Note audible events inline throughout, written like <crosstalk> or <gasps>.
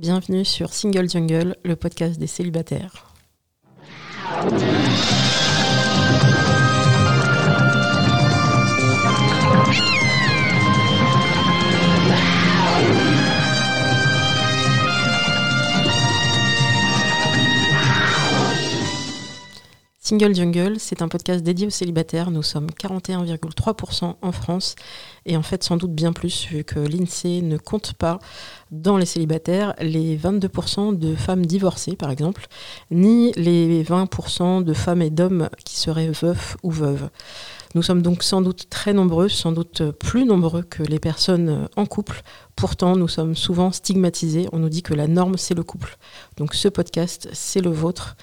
Bienvenue sur Single Jungle, le podcast des célibataires. Single Jungle, c'est un podcast dédié aux célibataires. Nous sommes 41,3% en France et en fait sans doute bien plus vu que l'INSEE ne compte pas dans les célibataires les 22% de femmes divorcées par exemple, ni les 20% de femmes et d'hommes qui seraient veufs ou veuves. Nous sommes donc sans doute très nombreux, sans doute plus nombreux que les personnes en couple. Pourtant, nous sommes souvent stigmatisés. On nous dit que la norme, c'est le couple. Donc ce podcast, c'est le vôtre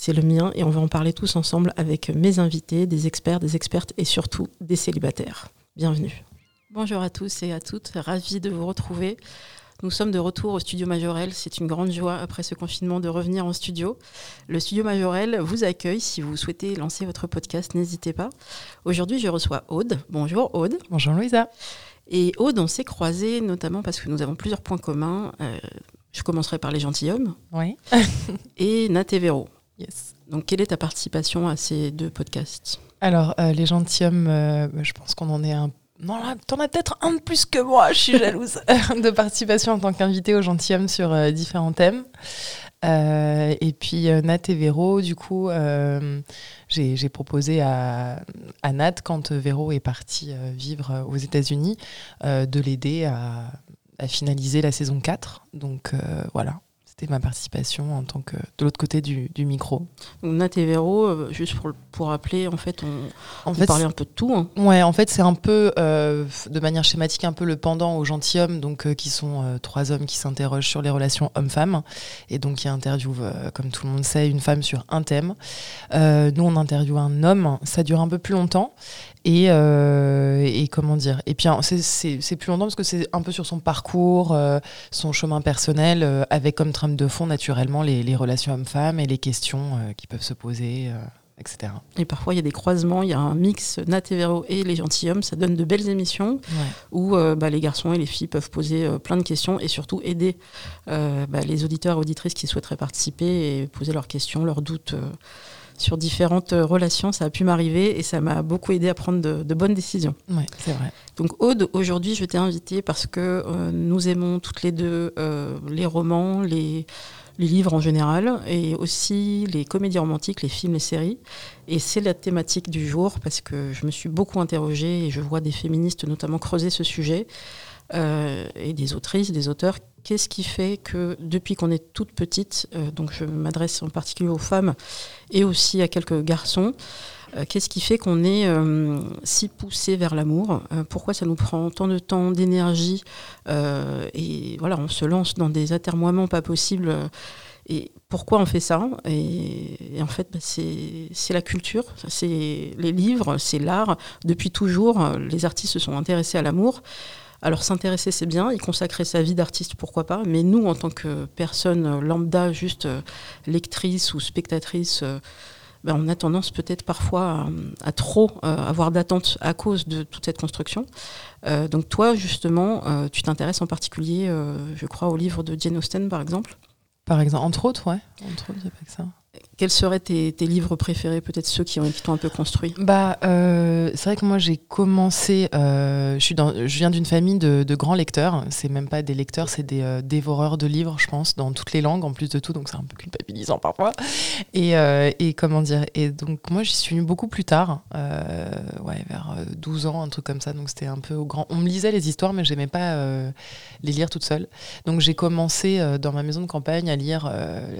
c'est le mien et on va en parler tous ensemble avec mes invités, des experts, des expertes et surtout des célibataires. Bienvenue. Bonjour à tous et à toutes, ravi de vous retrouver. Nous sommes de retour au studio Majorel. C'est une grande joie après ce confinement de revenir en studio. Le studio Majorel vous accueille si vous souhaitez lancer votre podcast, n'hésitez pas. Aujourd'hui, je reçois Aude. Bonjour Aude. Bonjour Louisa. Et Aude, on s'est croisés notamment parce que nous avons plusieurs points communs. Euh, je commencerai par les gentilshommes. Oui. <laughs> et Nat et Véro. Yes. Donc, quelle est ta participation à ces deux podcasts? Alors, euh, les gentilshommes, euh, je pense qu'on en est un. Non, là, t'en as peut-être un de plus que moi, je suis jalouse, <laughs> de participation en tant qu'invité aux gentilshommes sur euh, différents thèmes. et puis, Nat et Véro, du coup, j'ai proposé à, Nat, quand Véro est parti vivre aux États-Unis, de l'aider à, à, finaliser la saison 4. Donc, voilà. C'était ma participation en tant que de l'autre côté du, micro. Donc Nat et Véro, euh, juste pour, pour rappeler, en fait, on, parlait un peu de tout. Hein. Ouais, en fait, c'est un peu, euh, de manière schématique, un peu le pendant aux gentilshommes, donc euh, qui sont trois hommes qui s'interrogent sur les relations hommes-femmes, et donc qui interviewent, comme tout le monde sait, une femme sur un thème. nous, on interviewe un homme, ça dure un peu plus longtemps, euh, et, comment dire? Et puis c'est plus longtemps parce que c'est un peu sur son parcours, euh, son chemin personnel, euh, avec comme trame de fond naturellement les, relations hommes-femmes et les questions qui peuvent se poser. Etc. Et parfois, il y a des croisements, il y a un mix Nat et Véro et les gentilshommes. Ça donne de belles émissions où bah, les garçons et les filles peuvent poser plein de questions et surtout aider bah, les auditeurs et auditrices qui souhaiteraient participer et poser leurs questions, leurs doutes sur différentes euh, relations. Ça a pu m'arriver et ça m'a beaucoup aidé à prendre de, bonnes décisions. Oui, c'est vrai. Donc Aude, aujourd'hui, je t'ai invitée parce que euh, nous aimons toutes les deux euh, les romans, les, livres en général, et aussi les comédies romantiques, les films, les séries. Et c'est la thématique du jour parce que je me suis beaucoup interrogée et je vois des féministes notamment creuser ce sujet. Et des autrices, des auteurs Qu'est-ce qui fait que depuis qu'on est toute petite, euh, donc je m'adresse en particulier aux femmes et aussi à quelques garçons, euh, qu'est-ce qui fait qu'on est euh, si poussé vers l'amour Pourquoi ça nous prend tant de temps, d'énergie Et voilà, on se lance dans des atermoiements pas possibles. et pourquoi on fait ça? Et, en fait, bah, c'est la culture, c'est les livres, c'est l'art. Depuis toujours, les artistes se sont intéressés à l'amour. Alors s'intéresser, c'est bien, y consacrer sa vie d'artiste, pourquoi pas, mais nous, en tant que personne lambda, juste euh, lectrice ou spectatrice, euh, ben, on a tendance peut-être parfois à, trop euh, avoir d'attentes à cause de toute cette construction. donc toi, justement, tu t'intéresses en particulier, je crois, au livre de Jane Austen, par exemple? Par exemple, entre autres, ouais. Entre autres, pas que ça. Quels seraient tes, livres préférés, peut-être ceux qui, ont, t'ont un peu construit? Bah, euh, c'est vrai que moi j'ai commencé. Euh, je dans, je viens d'une famille de, grands lecteurs. C'est même pas des lecteurs, c'est des euh, dévoreurs de livres, je pense, dans toutes les langues en plus de tout. Donc c'est un peu culpabilisant parfois. Et, et comment dire? Et donc moi j'y suis venue beaucoup plus tard, ouais, vers 12 ans, un truc comme ça. Donc c'était un peu au grand. On me lisait les histoires, mais j'aimais pas les lire toute seule. Donc j'ai commencé dans ma maison de campagne à lire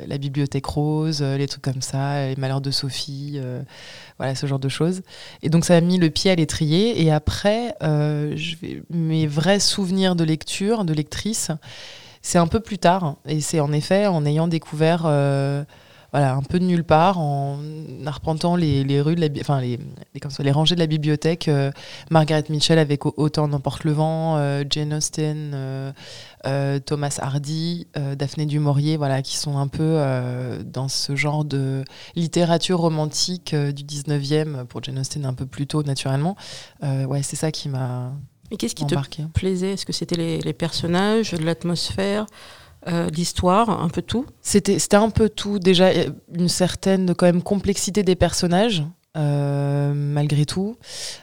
la Bibliothèque Rose, les trucs comme ça, les malheurs de Sophie, euh, voilà ce genre de choses. Et donc ça a mis le pied à l'étrier. Et après, euh, mes vrais souvenirs de lecture, de lectrice, c'est un peu plus tard. Et c'est en effet en ayant découvert euh, voilà, un peu de nulle part, en arpentant les, les rues de la, enfin les, les, comme ça, les rangées de la bibliothèque, euh, Margaret Mitchell avec Autant n'emporte le vent, euh, Jane Austen, euh, Thomas Hardy, Daphné du Maurier, voilà, qui sont un peu dans ce genre de littérature romantique du 19e, pour Jane Austen un peu plus tôt naturellement. ouais, c'est ça qui m'a. Et qu'est-ce qui te plaisait? Est-ce que c'était les, les personnages, l'atmosphère? L'histoire, un peu tout C'était un peu tout. Déjà, une certaine quand même complexité des personnages. malgré tout,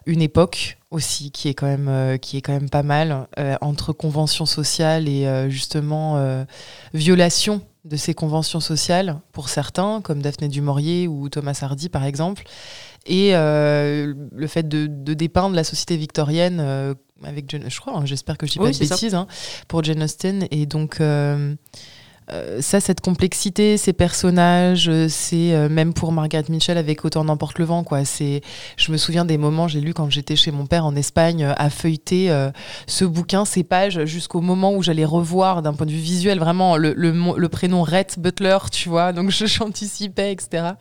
une époque aussi qui est quand même, qui est quand même pas mal entre conventions sociales et justement violation de ces conventions sociales pour certains, comme Daphné du Maurier ou Thomas Hardy par exemple, et euh, le fait de, dépeindre la société victorienne euh, avec je crois, hein, j'espère que je dis pas de bêtises, hein, pour Jane Austen, et donc euh, ça, cette complexité, ces personnages, euh, c'est euh, même pour Margaret Mitchell avec Autant n'emporte le vent. Quoi. Je me souviens des moments, j'ai lu quand j'étais chez mon père en Espagne, à feuilleter ce bouquin, ces pages, jusqu'au moment où j'allais revoir d'un point de vue visuel vraiment le, prénom Rhett Butler, tu vois. Donc <laughs> j'anticipais, etc.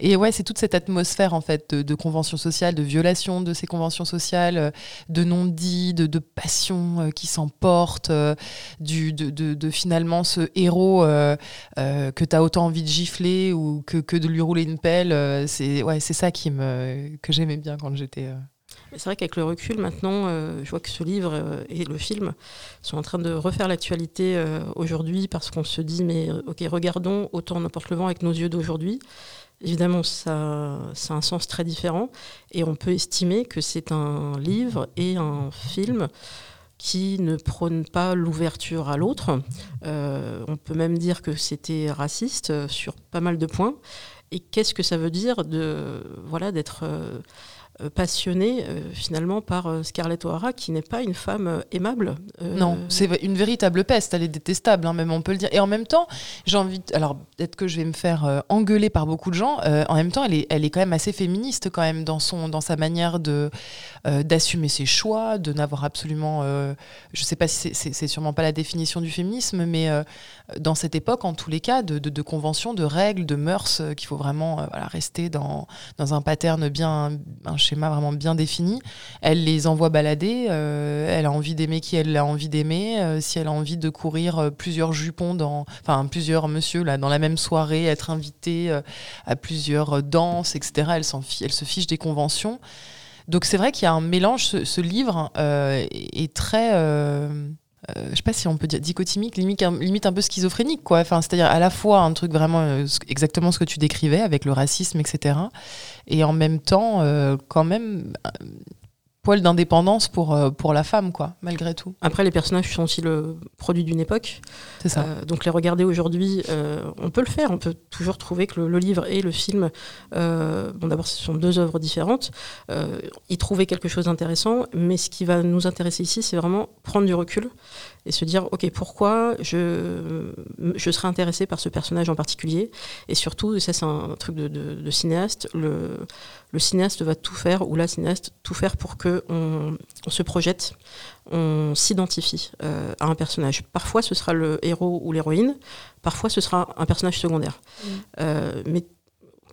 Et ouais, c'est toute cette atmosphère en fait de, conventions sociales, de violation de ces conventions sociales, de non-dits, de, de passion qui s'emporte, de, de, de finalement ce héros euh, euh, que tu as autant envie de gifler ou que, de lui rouler une pelle. Euh, c'est ouais, ça qui me, que j'aimais bien quand j'étais. C'est vrai qu'avec le recul, maintenant, je vois que ce livre et le film sont en train de refaire l'actualité aujourd'hui parce qu'on se dit, mais ok, regardons autant n'importe le vent avec nos yeux d'aujourd'hui. Évidemment, ça, ça a un sens très différent et on peut estimer que c'est un livre et un film qui ne prône pas l'ouverture à l'autre. Euh, on peut même dire que c'était raciste sur pas mal de points. Et qu'est-ce que ça veut dire de voilà d'être euh, euh, passionnée euh, finalement par euh, Scarlett O'Hara, qui n'est pas une femme aimable. Non, c'est une véritable peste, elle est détestable, hein, même on peut le dire. Et en même temps, j'ai envie, alors peut-être que je vais me faire engueuler par beaucoup de gens, en même temps, elle est, elle est quand même assez féministe quand même dans, son, dans sa manière de d'assumer ses choix, de n'avoir absolument, je sais pas si c'est sûrement pas la définition du féminisme, mais dans cette époque, en tous les cas, de, de, conventions, de règles, de mœurs, qu'il faut vraiment voilà, rester dans, dans un pattern bien, schéma vraiment bien défini. Elle les envoie balader. Euh, elle a envie d'aimer qui elle a envie d'aimer. Euh, si elle a envie de courir euh, plusieurs jupons dans, enfin plusieurs monsieur là dans la même soirée, être invitée à plusieurs danses, etc. Elle s'en elle se fiche des conventions. Donc c'est vrai qu'il y a un mélange. Ce, livre est très je je sais pas si on peut dire dichotomique, limite, un peu schizophrénique, quoi. Enfin, c'est-à-dire à la fois un truc vraiment exactement ce que tu décrivais avec le racisme, etc et en même temps, euh, quand même, poil d'indépendance pour, euh, pour la femme, quoi, malgré tout. Après, les personnages sont aussi le produit d'une époque. C'est ça. Euh, donc les regarder aujourd'hui, on peut le faire. On peut toujours trouver que le, livre et le film, bon d'abord, ce sont deux œuvres différentes, y trouver quelque chose d'intéressant. Mais ce qui va nous intéresser ici, c'est vraiment prendre du recul et se dire, OK, pourquoi je, je serais intéressé par ce personnage en particulier Et surtout, ça c'est un truc de, de, cinéaste, le, le, cinéaste va tout faire, ou la cinéaste, tout faire pour qu'on on se projette, on s'identifie euh, à un personnage. Parfois, ce sera le héros ou l'héroïne, parfois, ce sera un personnage secondaire. Mmh. Euh, mais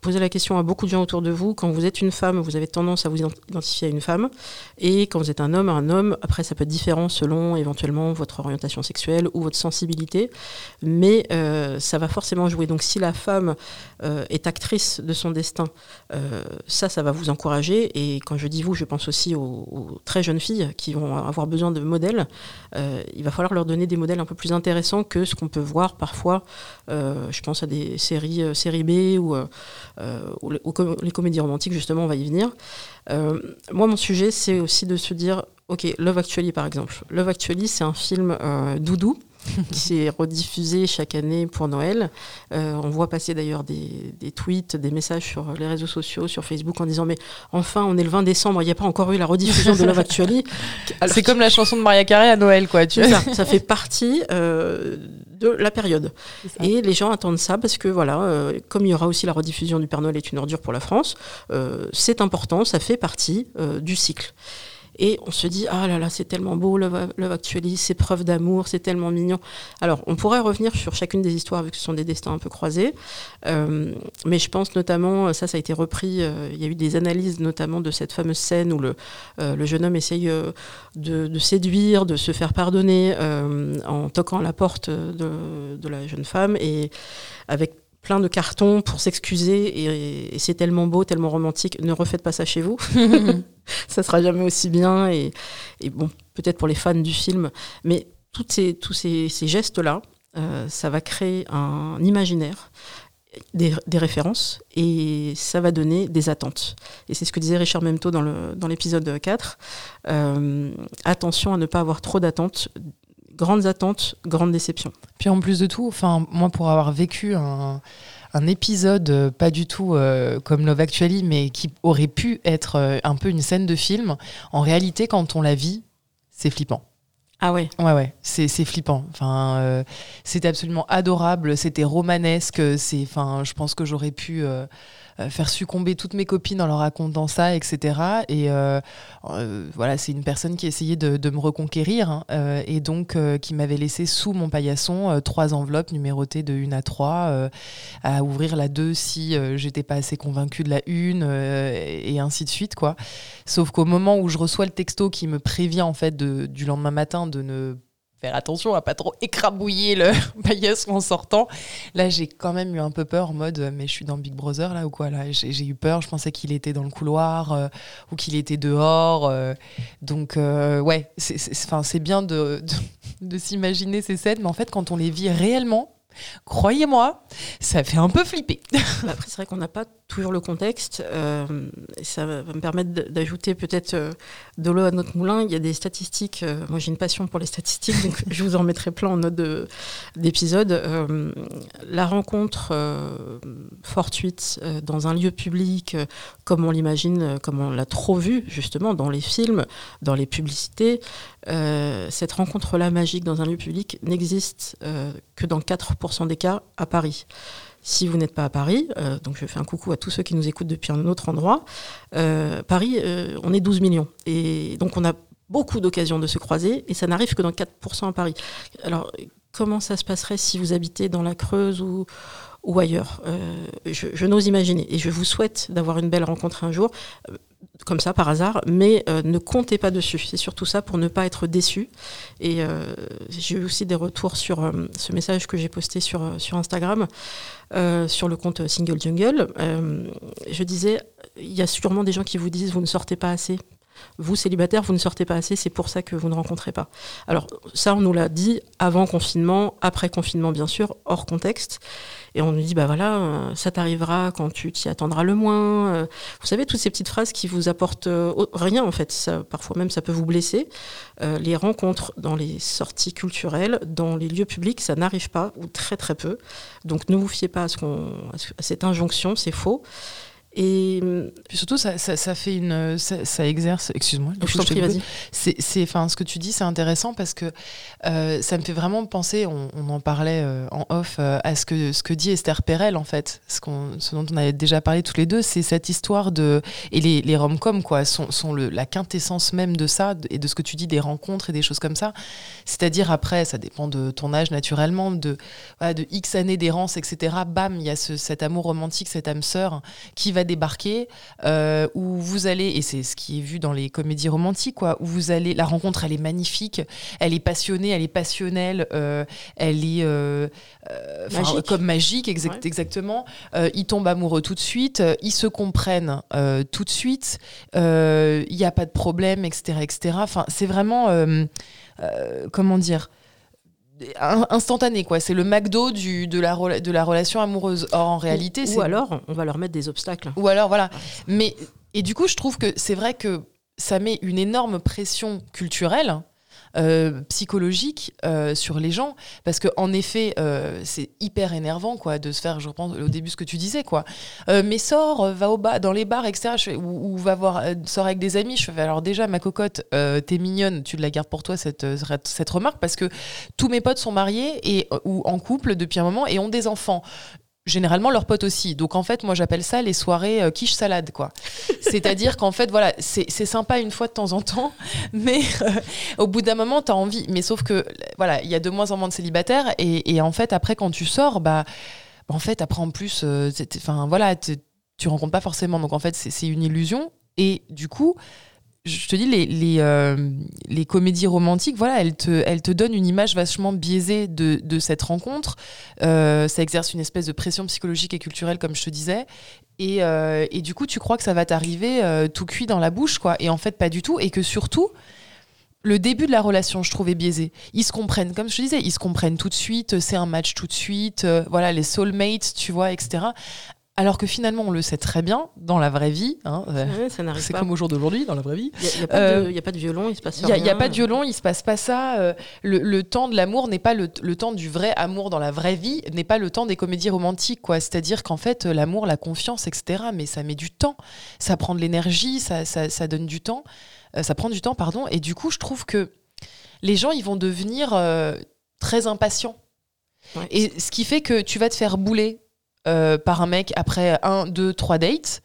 posez la question à beaucoup de gens autour de vous. Quand vous êtes une femme, vous avez tendance à vous identifier à une femme. Et quand vous êtes un homme, un homme, après, ça peut être différent selon éventuellement votre orientation sexuelle ou votre sensibilité. Mais euh, ça va forcément jouer. Donc si la femme euh, est actrice de son destin, euh, ça, ça va vous encourager. Et quand je dis vous, je pense aussi aux, très jeunes filles qui vont avoir besoin de modèles. il va falloir leur donner des modèles un peu plus intéressants que ce qu'on peut voir parfois. je pense à des séries, série B ou euh, les comédies romantiques, justement, on va y venir. Euh, moi, mon sujet, c'est aussi de se dire, ok, Love Actually, par exemple. Love Actually, c'est un film euh, doudou <laughs> qui est rediffusé chaque année pour Noël. on voit passer d'ailleurs des, tweets, des messages sur les réseaux sociaux, sur Facebook, en disant mais enfin on est le 20 décembre, il n'y a pas encore eu la rediffusion de Love Actually. <laughs> C'est comme la chanson de Maria Carey à Noël, quoi. Tu ça, ça fait partie de la période. Et les gens attendent ça parce que, voilà, euh, comme il y aura aussi la rediffusion du Père Noël est une ordure pour la France, euh, c'est important, ça fait partie euh, du cycle. Et on se dit, ah là là, c'est tellement beau, Love, Actually, c'est preuve d'amour, c'est tellement mignon. Alors, on pourrait revenir sur chacune des histoires, vu que ce sont des destins un peu croisés. Euh, mais je pense notamment, ça, ça a été repris, euh, il y a eu des analyses notamment de cette fameuse scène où le, euh, le jeune homme essaye de, séduire, de se faire pardonner en toquant la porte de, de la jeune femme et avec plein de cartons pour s'excuser et, c'est tellement beau, tellement romantique. Ne refaites pas ça chez vous. <laughs> <laughs> ça sera jamais aussi bien et, bon, peut-être pour les fans du film, mais tous ces, gestes-là, ça va créer un imaginaire des, références et ça va donner des attentes. Et c'est ce que disait Richard Memto dans l'épisode dans 4. Euh, attention à ne pas avoir trop d'attentes. Grandes attentes, grandes déceptions. Puis en plus de tout, moi pour avoir vécu un, épisode euh, pas du tout euh, comme Love Actually, mais qui aurait pu être un peu une scène de film, en réalité, quand on la vit, c'est flippant. Ah ouais Ouais, ouais, c'est, flippant. Enfin, euh, c'était absolument adorable, c'était romanesque. C'est, enfin, je pense que j'aurais pu euh, euh, faire succomber toutes mes copines en leur racontant ça, etc. Et euh, euh, voilà, c'est une personne qui essayait de, de me reconquérir hein, et donc qui m'avait laissé sous mon paillasson trois enveloppes numérotées de 1 à 3 à ouvrir la 2 si j'étais pas assez convaincue de la 1 et ainsi de suite quoi. Sauf qu'au moment où je reçois le texto qui me prévient en fait du lendemain matin de ne faire attention à pas trop écrabouiller le <laughs> paillasson en sortant. Là, j'ai quand même eu un peu peur en mode, mais je suis dans Big Brother là ou quoi là J'ai eu peur, je pensais qu'il était dans le couloir euh, ou qu'il était dehors. Euh. donc, euh, ouais, c'est bien de, de, <laughs> de s'imaginer ces scènes, mais en fait, quand on les vit réellement, croyez-moi, ça fait un peu flipper. Après, c'est vrai qu'on n'a pas toujours le contexte. Euh, ça va me permettre d'ajouter peut-être euh, de l'eau à notre moulin. Il y a des statistiques. Euh, moi, j'ai une passion pour les statistiques, donc <laughs> je vous en mettrai plein en note d'épisode. la rencontre fortuite dans un lieu public, comme on l'imagine, comme on l'a trop vu justement dans les films, dans les publicités, cette rencontre-là magique dans un lieu public n'existe que dans 4% des cas à Paris. Si vous n'êtes pas à Paris, euh, donc je fais un coucou à tous ceux qui nous écoutent depuis un autre endroit, euh, Paris, euh, on est 12 millions. Et donc on a beaucoup d'occasions de se croiser et ça n'arrive que dans 4% à Paris. Alors comment ça se passerait si vous habitez dans la Creuse ou, ailleurs? Je n'ose imaginer et je vous souhaite d'avoir une belle rencontre un jour comme ça par hasard, mais euh, ne comptez pas dessus. C'est surtout ça pour ne pas être déçu. Et euh, j'ai eu aussi des retours sur euh, ce message que j'ai posté sur, sur Instagram, sur le compte Single Jungle. je disais, il y a sûrement des gens qui vous disent vous ne sortez pas assez. Vous, célibataire, vous ne sortez pas assez, c'est pour ça que vous ne rencontrez pas. Alors ça, on nous l'a dit avant confinement, après confinement bien sûr, hors contexte. Et on nous dit, bah voilà, euh, ça t'arrivera quand tu t'y attendras le moins. Euh, vous savez, toutes ces petites phrases qui vous apportent euh, rien, en fait. Parfois même, ça peut vous blesser. les rencontres dans les sorties culturelles, dans les lieux publics, ça n'arrive pas, ou très très peu. Donc ne vous fiez pas à cette injonction, c'est faux. Et puis surtout, ça, ça, fait une, ça, exerce. Excuse-moi. Je t'en prie, vas-y. C'est, enfin, ce que tu dis, c'est intéressant parce que euh, ça me fait vraiment penser. On, en parlait euh, en off euh, à ce que ce que dit Esther Perel en fait, ce, qu'on, ce dont on avait déjà parlé tous les deux, c'est cette histoire de et les, les rom-coms quoi sont, sont le, la quintessence même de ça et de ce que tu dis des rencontres et des choses comme ça. C'est-à-dire après, ça dépend de ton âge naturellement, de voilà, de X années d'errance, etc. Bam, il y a ce, cet amour romantique, cette âme sœur qui va débarquer, euh, où vous allez, et c'est ce qui est vu dans les comédies romantiques, quoi, où vous allez, la rencontre, elle est magnifique, elle est passionnée, elle est passionnelle, euh, elle est euh, comme magique, exactement. ils tombent amoureux tout de suite, ils se comprennent tout de suite, il n'y a pas de problème, etc., etc. Enfin, c'est vraiment, comment dire instantané quoi. C'est le McDo du, de, la, de la relation amoureuse. Or en réalité ou, ou alors on va leur mettre des obstacles. Ou alors voilà. Mais et du coup je trouve que c'est vrai que ça met une énorme pression culturelle euh, psychologique euh, sur les gens. Parce que en effet euh, c'est hyper énervant quoi de se faire je reprends au début ce que tu disais quoi. Mais sors va au bas dans les bars etc ou, va voir sors avec des amis je fais alors déjà ma cocotte t'es mignonne tu la gardes pour toi cette, cette remarque parce que tous mes potes sont mariés et ou en couple depuis un moment et ont des enfants généralement leurs potes aussi. Donc en fait, moi j'appelle ça les soirées euh, quiche salade quoi. <laughs> C'est-à-dire qu'en fait voilà, c'est sympa une fois de temps en temps, <laughs> mais euh, au bout d'un moment tu as envie. Mais sauf que voilà, il y a de moins en moins de célibataires et, en fait après quand tu sors, bah en fait après en plus, euh, enfin voilà, tu rencontres pas forcément. Donc en fait c'est une illusion et du coup je te dis, les, les, euh, les, comédies romantiques, voilà, elles te, elles te donnent une image vachement biaisée de, de cette rencontre. Euh, ça exerce une espèce de pression psychologique et culturelle, comme je te disais. Et, euh, et du coup, tu crois que ça va t'arriver tout cuit dans la bouche, quoi. Et en fait, pas du tout. Et que surtout, le début de la relation, je trouvais biaisé. Ils se comprennent, comme je te disais, ils se comprennent tout de suite, c'est un match tout de suite, voilà, les soulmates, tu vois, etc. Alors que finalement, on le sait très bien dans la vraie vie. Hein, n'arrive c'est comme au jour d'aujourd'hui, dans la vraie vie. Il n'y a, a Euh, a pas de violon, il se passe n'y a, rien. il y a pas de violon, il se passe pas ça. euh, le, le temps de l'amour n'est pas le, le temps du vrai amour dans la vraie vie, n'est pas le temps des comédies romantiques. quoi. C'est-à-dire qu'en fait, euh, l'amour, la confiance, etc., mais ça met du temps. Ça prend de l'énergie, ça, ça, ça donne du temps. Euh, ça prend du temps, pardon. Et du coup, je trouve que les gens, ils vont devenir euh, très impatients. Ouais. Et ce qui fait que tu vas te faire bouler euh, par un mec après un, deux, trois dates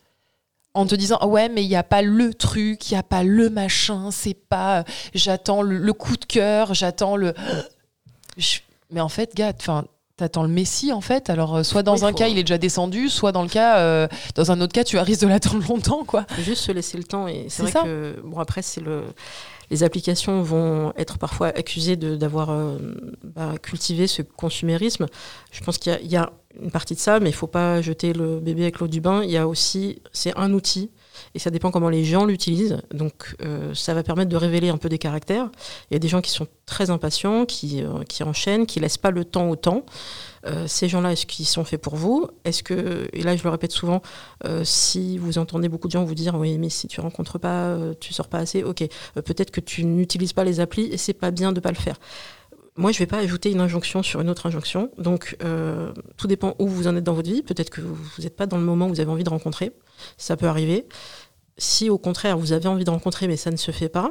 en te disant Ah ouais mais il n'y a pas le truc, il n'y a pas le machin, c'est pas j'attends le, le coup de cœur, j'attends le <gasps> Je- mais en fait gars, enfin t'attends le messie en fait. Alors euh, soit dans Oui, un cas il est déjà descendu, soit dans le cas euh, dans un autre cas tu risques de l'attendre <laughs> longtemps quoi. Juste se laisser le temps. Et c'est C'est vrai ça. que, bon, après, c'est le. Les applications vont être parfois accusées d'avoir euh, bah, cultivé ce consumérisme. Je pense qu'il y y, a une partie de ça, mais il faut pas jeter le bébé avec l'eau du bain. Il y a aussi, c'est un outil, et ça dépend comment les gens l'utilisent. Donc, euh, ça va permettre de révéler un peu des caractères. Il y a des gens qui sont très impatients, qui, euh, qui enchaînent, qui laissent pas le temps au temps. Euh, ces gens-là, est-ce qu'ils sont faits pour vous? Est-ce que, et là je le répète souvent, euh, si vous entendez beaucoup de gens vous dire oui mais si tu rencontres pas, tu sors pas assez, ok, peut-être que tu n'utilises pas les applis et c'est pas bien de pas le faire. Moi, je vais pas ajouter une injonction sur une autre injonction. Donc, euh, tout dépend où vous en êtes dans votre vie. Peut-être que vous n'êtes pas dans le moment où vous avez envie de rencontrer. Ça peut arriver. Si au contraire vous avez envie de rencontrer mais ça ne se fait pas,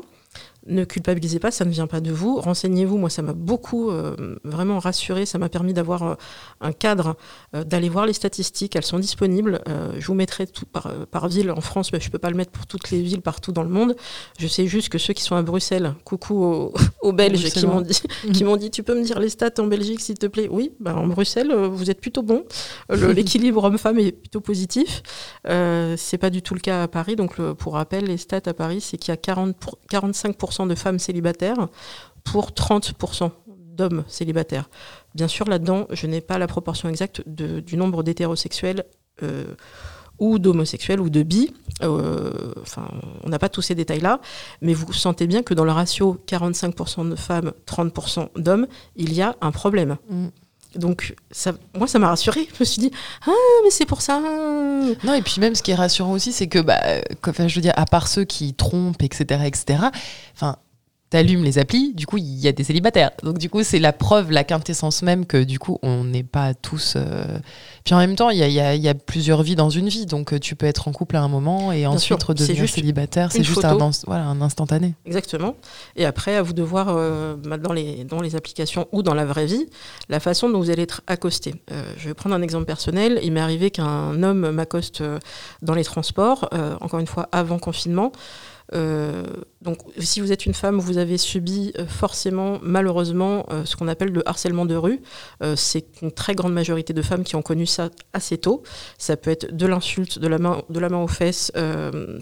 ne culpabilisez pas, ça ne vient pas de vous. Renseignez-vous. Moi, ça m'a beaucoup euh, vraiment rassuré. Ça m'a permis d'avoir euh, un cadre, euh, d'aller voir les statistiques. Elles sont disponibles. Je vous mettrai tout par, par ville en France, mais je ne peux pas le mettre pour toutes les villes partout dans le monde. Je sais juste que ceux qui sont à Bruxelles, coucou aux, <laughs> aux Belges qui m'ont dit, qui m'ont dit, tu peux me dire les stats en Belgique, s'il te plaît? Oui, bah, en Bruxelles, vous êtes plutôt bon. <laughs> L'équilibre homme-femme est plutôt positif. C'est pas du tout le cas à Paris. Donc, le- pour rappel, les stats à Paris, c'est qu'il y a 40 pour- 45% de femmes célibataires pour 30% d'hommes célibataires. Bien sûr, là-dedans, je n'ai pas la proportion exacte de- du nombre d'hétérosexuels euh, ou d'homosexuels ou de bi. Euh, Enfin, on n'a pas tous ces détails-là, mais vous sentez bien que dans le ratio 45% de femmes, 30% d'hommes, il y a un problème. Mm. Donc, ça, moi, ça m'a rassurée. Je me suis dit, ah, mais c'est pour ça. Non, et puis même ce qui est rassurant aussi, c'est que, bah, euh, que- enfin, je veux dire, à part ceux qui trompent, etc., etc., enfin, t'allumes les applis, du coup, il y a des célibataires. Donc, du coup, c'est la preuve, la quintessence même que, du coup, on n'est pas tous. euh, Puis en même temps, il y a, il y a- il y a plusieurs vies dans une vie. Donc, euh, tu peux être en couple à un moment et ensuite sûr, redevenir célibataire. C'est juste un, ins- voilà, un instantané. Exactement. Et après, à vous de voir euh, bah, dans, les, dans les applications ou dans la vraie vie, la façon dont vous allez être accosté. Euh, je vais prendre un exemple personnel. Il m'est arrivé qu'un homme m'accoste dans les transports, encore une fois avant confinement. Euh, donc, si vous êtes une femme, vous avez subi euh, forcément, malheureusement, euh, ce qu'on appelle le harcèlement de rue. C'est une très grande majorité de femmes qui ont connu ça assez tôt. Ça peut être de l'insulte, de la main, de la aux fesses.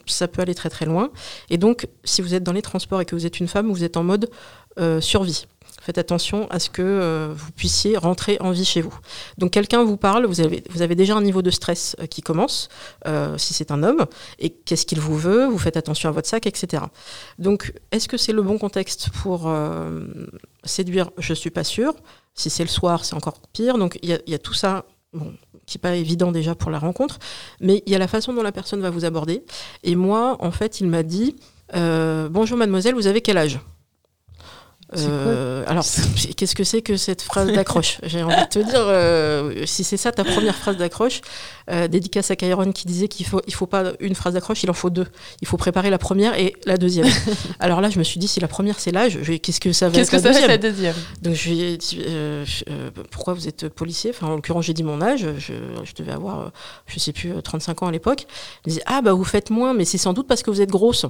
ça peut aller très très loin. Et donc, si vous êtes dans les transports et que vous êtes une femme, vous êtes en mode survie. Faites attention à ce que euh, vous puissiez rentrer en vie chez vous. Donc quelqu'un vous parle, vous avez, déjà un niveau de stress euh, qui commence, euh, si c'est un homme, et qu'est-ce qu'il vous veut, vous faites attention à votre sac, etc. Donc est-ce que c'est le bon contexte pour séduire? Je suis pas sûre. Si c'est le soir, c'est encore pire. Donc il y, a- tout ça. Qui n'est pas évident déjà pour la rencontre, mais il y a la façon dont la personne va vous aborder. Et moi, en fait, il m'a dit Bonjour mademoiselle, vous avez quel âge? Euh, alors, qu'est-ce que c'est que cette phrase d'accroche? J'ai envie de te dire, euh, si c'est ça ta première phrase d'accroche, euh, dédicace à Kyron qui disait qu'il faut, il faut pas une phrase d'accroche, il en faut deux. Il faut préparer la première et la deuxième. <laughs> alors là, je me suis dit, si la première c'est l'âge, qu'est-ce que ça va Qu'est-ce être que la ça va deuxième être la deuxième? donc je lui ai dit euh, euh, pourquoi vous êtes policier? Enfin en l'occurrence j'ai dit mon âge, je, je devais avoir euh, je sais plus euh, 35 ans à l'époque. Il me ah bah vous faites moins mais c'est sans doute parce que vous êtes grosse.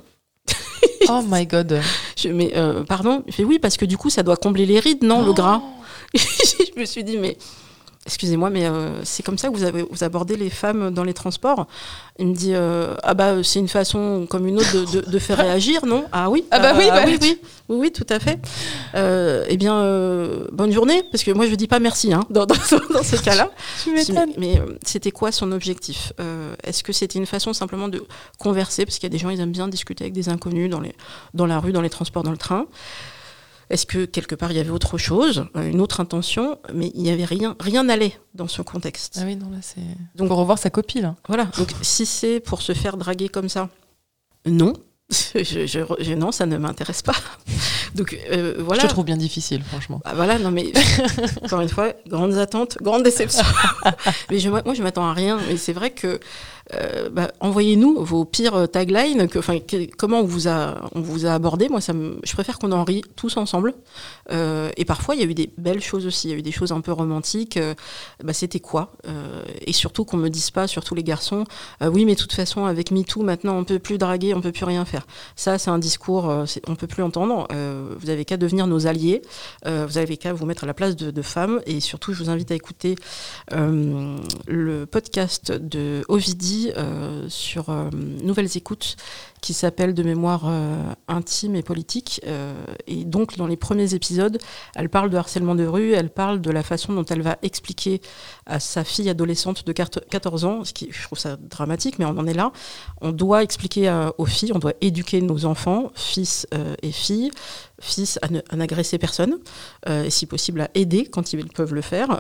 <laughs> Oh my god. Je, mais euh, pardon, il fait oui parce que du coup ça doit combler les rides non le Oh. gras? <laughs> je me suis dit mais excusez-moi, mais euh, c'est comme ça que vous, avez, vous abordez les femmes dans les transports? Il me dit, euh, ah bah c'est une façon comme une autre de, de, faire <laughs> réagir, non? Ah oui, ah bah oui, bah oui, oui, oui, oui, tout à fait. Euh, eh bien, bonne journée, parce que moi je dis pas merci hein, dans, dans, dans ce cas-là. <laughs> mais, mais c'était quoi son objectif? Est-ce que c'était une façon simplement de converser, parce qu'il y a des gens ils aiment bien discuter avec des inconnus dans les, dans la rue, dans les transports, dans le train. Est-ce que quelque part il y avait autre chose, euh, une autre intention, mais il n'y avait rien, rien n'allait dans ce contexte. Ah oui, non, là c'est. Donc, revoir sa copie, là. Voilà. Donc, si c'est pour se faire draguer comme ça, non. <laughs> Je, non, ça ne m'intéresse pas. <laughs> Donc euh, voilà. Je te trouve bien difficile, franchement. Bah, voilà, non mais <laughs> encore une fois, grandes attentes, grandes déceptions. mais je, moi, je m'attends à rien. Mais c'est vrai que euh, bah, envoyez-nous vos pires taglines, que, comment on vous a, abordé. Moi, ça je préfère qu'on en rit tous ensemble. Euh, et parfois, il y a eu des belles choses aussi. Il y a eu des choses un peu romantiques. Euh, bah, C'était quoi? Et surtout qu'on me dise pas, surtout les garçons, oui, mais de toute façon, avec MeToo, maintenant, on peut plus draguer, on peut plus rien faire. Ça, c'est un discours, on peut plus entendre. vous avez qu'à devenir nos alliés. vous avez qu'à vous mettre à la place de, de, femmes. Et surtout, je vous invite à écouter le podcast de Ovidie euh, sur euh, Nouvelles Écoutes qui s'appelle de mémoire euh, intime et politique. et donc, dans les premiers épisodes, elle parle de harcèlement de rue, elle parle de la façon dont elle va expliquer à sa fille adolescente de 14 ans, ce qui je trouve ça dramatique, mais on en est là. On doit expliquer aux filles, on doit éduquer nos enfants, fils et filles, fils à n'agresser personne, et si possible à aider quand ils peuvent le faire,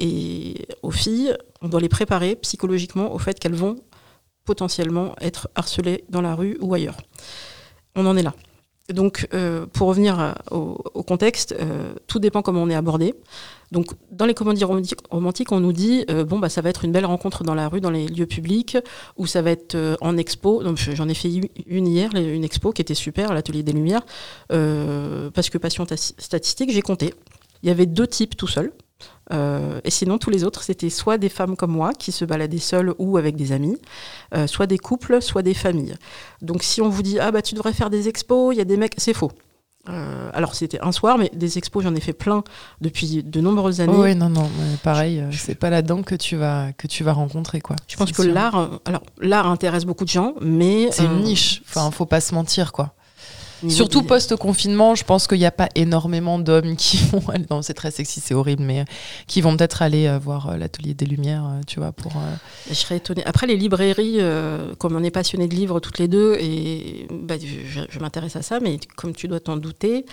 et aux filles on doit les préparer psychologiquement au fait qu'elles vont potentiellement être harcelées dans la rue ou ailleurs. On en est là. Donc, euh, pour revenir au, contexte, euh, tout dépend comment on est abordé. Donc, dans les comédies romantiques, on nous dit euh, bon, bah, ça va être une belle rencontre dans la rue, dans les lieux publics, ou ça va être en expo. Donc, j'en ai fait une hier, une expo qui était super, l'atelier des Lumières, parce que passion statistique, j'ai compté. Il y avait deux types tout seuls. Euh, et sinon, tous les autres, c'était soit des femmes comme moi qui se baladaient seules ou avec des amis, euh, soit des couples, soit des familles. Donc si on vous dit, ah bah tu devrais faire des expos, il y a des mecs, c'est faux. Euh, alors c'était un soir, mais des expos, j'en ai fait plein depuis de nombreuses années. oui, non, non, pareil, c'est pas là-dedans que tu vas que tu vas rencontrer quoi. Je pense que l'art, alors l'art intéresse beaucoup de gens, mais c'est une niche. Enfin, faut pas se mentir quoi. Surtout post-confinement, je pense qu'il n'y a pas énormément d'hommes qui <laughs> vont. Non, c'est très sexy, c'est horrible, mais euh, qui vont peut-être aller euh, voir euh, l'atelier des Lumières, tu vois, pour. Je serais étonnée. Après, les librairies, comme on est passionné de livres toutes les deux, et bah, je, m'intéresse à ça, mais comme tu dois t'en douter,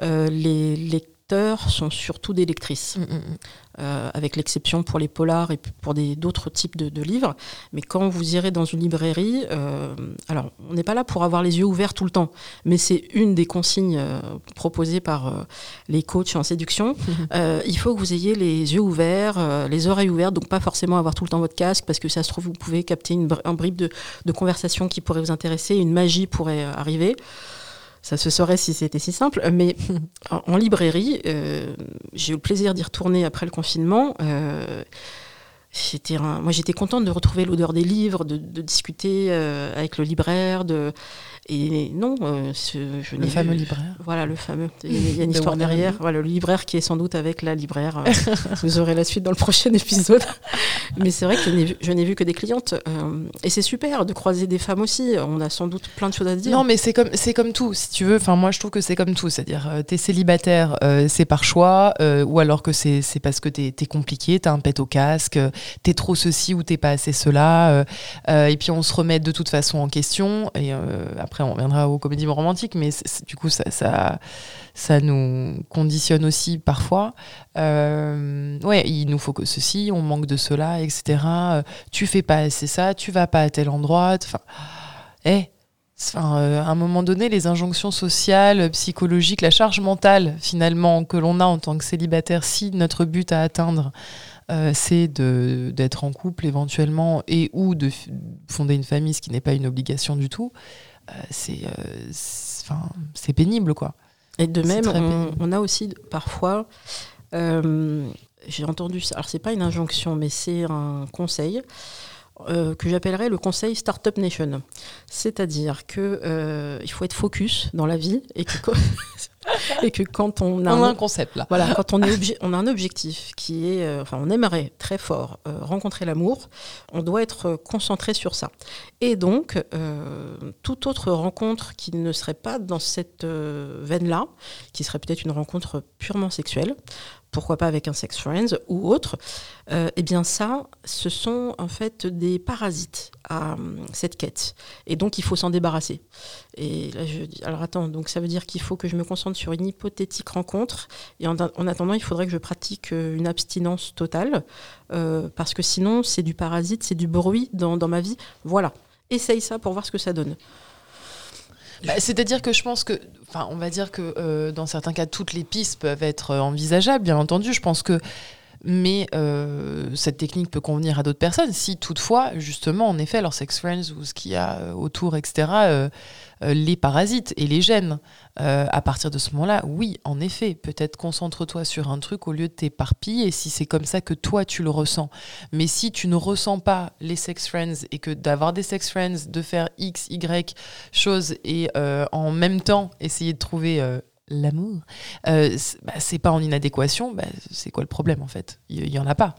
les, les sont surtout des lectrices, mm, mm, mm. Euh, avec l'exception pour les polars et pour d'autres types de, livres. Mais quand vous irez dans une librairie, euh, alors on n'est pas là pour avoir les yeux ouverts tout le temps, mais c'est une des consignes euh, proposées par les coachs en séduction. <laughs> il faut que vous ayez les yeux ouverts, les oreilles ouvertes, donc pas forcément avoir tout le temps votre casque, parce que ça se trouve, vous pouvez capter une, un bribe de, de conversation qui pourrait vous intéresser, une magie pourrait arriver ça se saurait si c'était si simple. Mais en, librairie, euh, j'ai eu le plaisir d'y retourner après le confinement. Euh, moi, j'étais contente de retrouver l'odeur des livres, de, discuter euh, avec le libraire, de, et non, euh, je le fameux libraire. Voilà, le fameux. Il y a <laughs> une histoire derrière. Voilà, le libraire qui est sans doute avec la libraire. <laughs> Euh, vous aurez la suite dans le prochain épisode. Mais c'est vrai que je n'ai vu que des clientes. Euh, et c'est super de croiser des femmes aussi. On a sans doute plein de choses à dire. Non, mais c'est comme, c'est comme tout, si tu veux. Enfin, moi, je trouve que c'est comme tout. C'est-à-dire, tu es célibataire, c'est par choix, ou alors que c'est, parce que tu es, compliqué, tu as un pet au casque, tu es trop ceci ou t'es pas assez cela. et puis, on se remet de toute façon en question. Et après, après, on reviendra aux comédies romantiques, mais du coup, ça, ça, nous conditionne aussi parfois. Euh, ouais, il nous faut que ceci, on manque de cela, etc. Euh, tu fais pas assez ça, tu vas pas à tel endroit. Enfin, eh, Enfin, euh, à un moment donné, les injonctions sociales, psychologiques, la charge mentale finalement que l'on a en tant que célibataire, si notre but à atteindre, c'est d'être en couple éventuellement et ou de fonder une famille, ce qui n'est pas une obligation du tout, euh, c'est euh, c'est pénible quoi. Et de même, on, a aussi parfois, euh, j'ai entendu ça, alors c'est pas une injonction, mais c'est un conseil que j'appellerais le conseil Startup Nation. C'est-à-dire que il faut être focus dans la vie et que <laughs> et que quand on a, On a un, concept là. voilà, quand on, est on a un objectif qui est, euh, enfin, on aimerait très fort euh, rencontrer l'amour, on doit être euh, concentré sur ça. Et donc, euh, toute autre rencontre qui ne serait pas dans cette euh, veine-là, qui serait peut-être une rencontre purement sexuelle, pourquoi pas avec un sex friends ou autre, euh, eh bien ça, ce sont en fait des parasites à euh, cette quête. Et donc, il faut s'en débarrasser. Et alors attends, donc ça veut dire qu'il faut que je me concentre sur une hypothétique rencontre. Et en, en attendant, il faudrait que je pratique euh, une abstinence totale. parce que sinon, c'est du parasite, c'est du bruit dans ma vie. Voilà. Essaye ça pour voir ce que ça donne. Bah, C'est-à-dire que je pense que, enfin, on va dire que euh, dans certains cas, toutes les pistes peuvent être euh, envisageables, bien entendu. Je pense que, mais euh, cette technique peut convenir à d'autres personnes. Si toutefois, justement, en effet, leurs sex friends ou ce qu'il y a euh, autour, etc., euh, les parasites et les. Euh, à partir de ce moment-là, oui, en effet, peut-être concentre-toi sur un truc au lieu de t'éparpiller. Si c'est comme ça que toi tu le ressens. Mais si tu ne ressens pas les sex friends et que d'avoir des sex friends, de faire X, Y choses et en même temps essayer de trouver l'amour, euh, c'est bah, c'est pas en inadéquation, bah, c'est quoi le problème en fait? Il y, en a pas.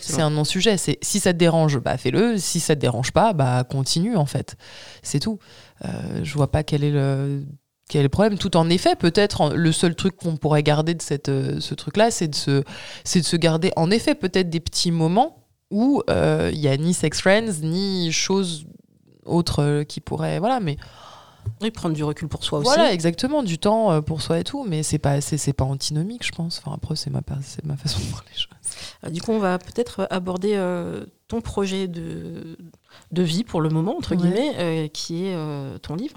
C'est un non-sujet. C'est si ça te dérange, bah fais-le. Si ça te dérange pas, bah continue en fait. C'est tout. Euh, je vois pas quel est le quel est le problème Tout en effet, peut-être le seul truc qu'on pourrait garder de cette, euh, ce truc-là, c'est de, se, c'est de se garder, en effet, peut-être des petits moments où euh, il y a ni sex friends, ni choses autres euh, qui pourraient. Voilà, mais Oui, prendre du recul pour soi aussi. voilà, exactement, du temps euh, pour soi et tout, mais c'est pas, c'est, c'est pas antinomique, je pense. Enfin, après, c'est ma, c'est ma façon de voir les choses. Euh, Du coup, on va peut-être aborder euh, ton projet de, de vie pour le moment, entre Ouais. guillemets, euh, qui est euh, ton livre.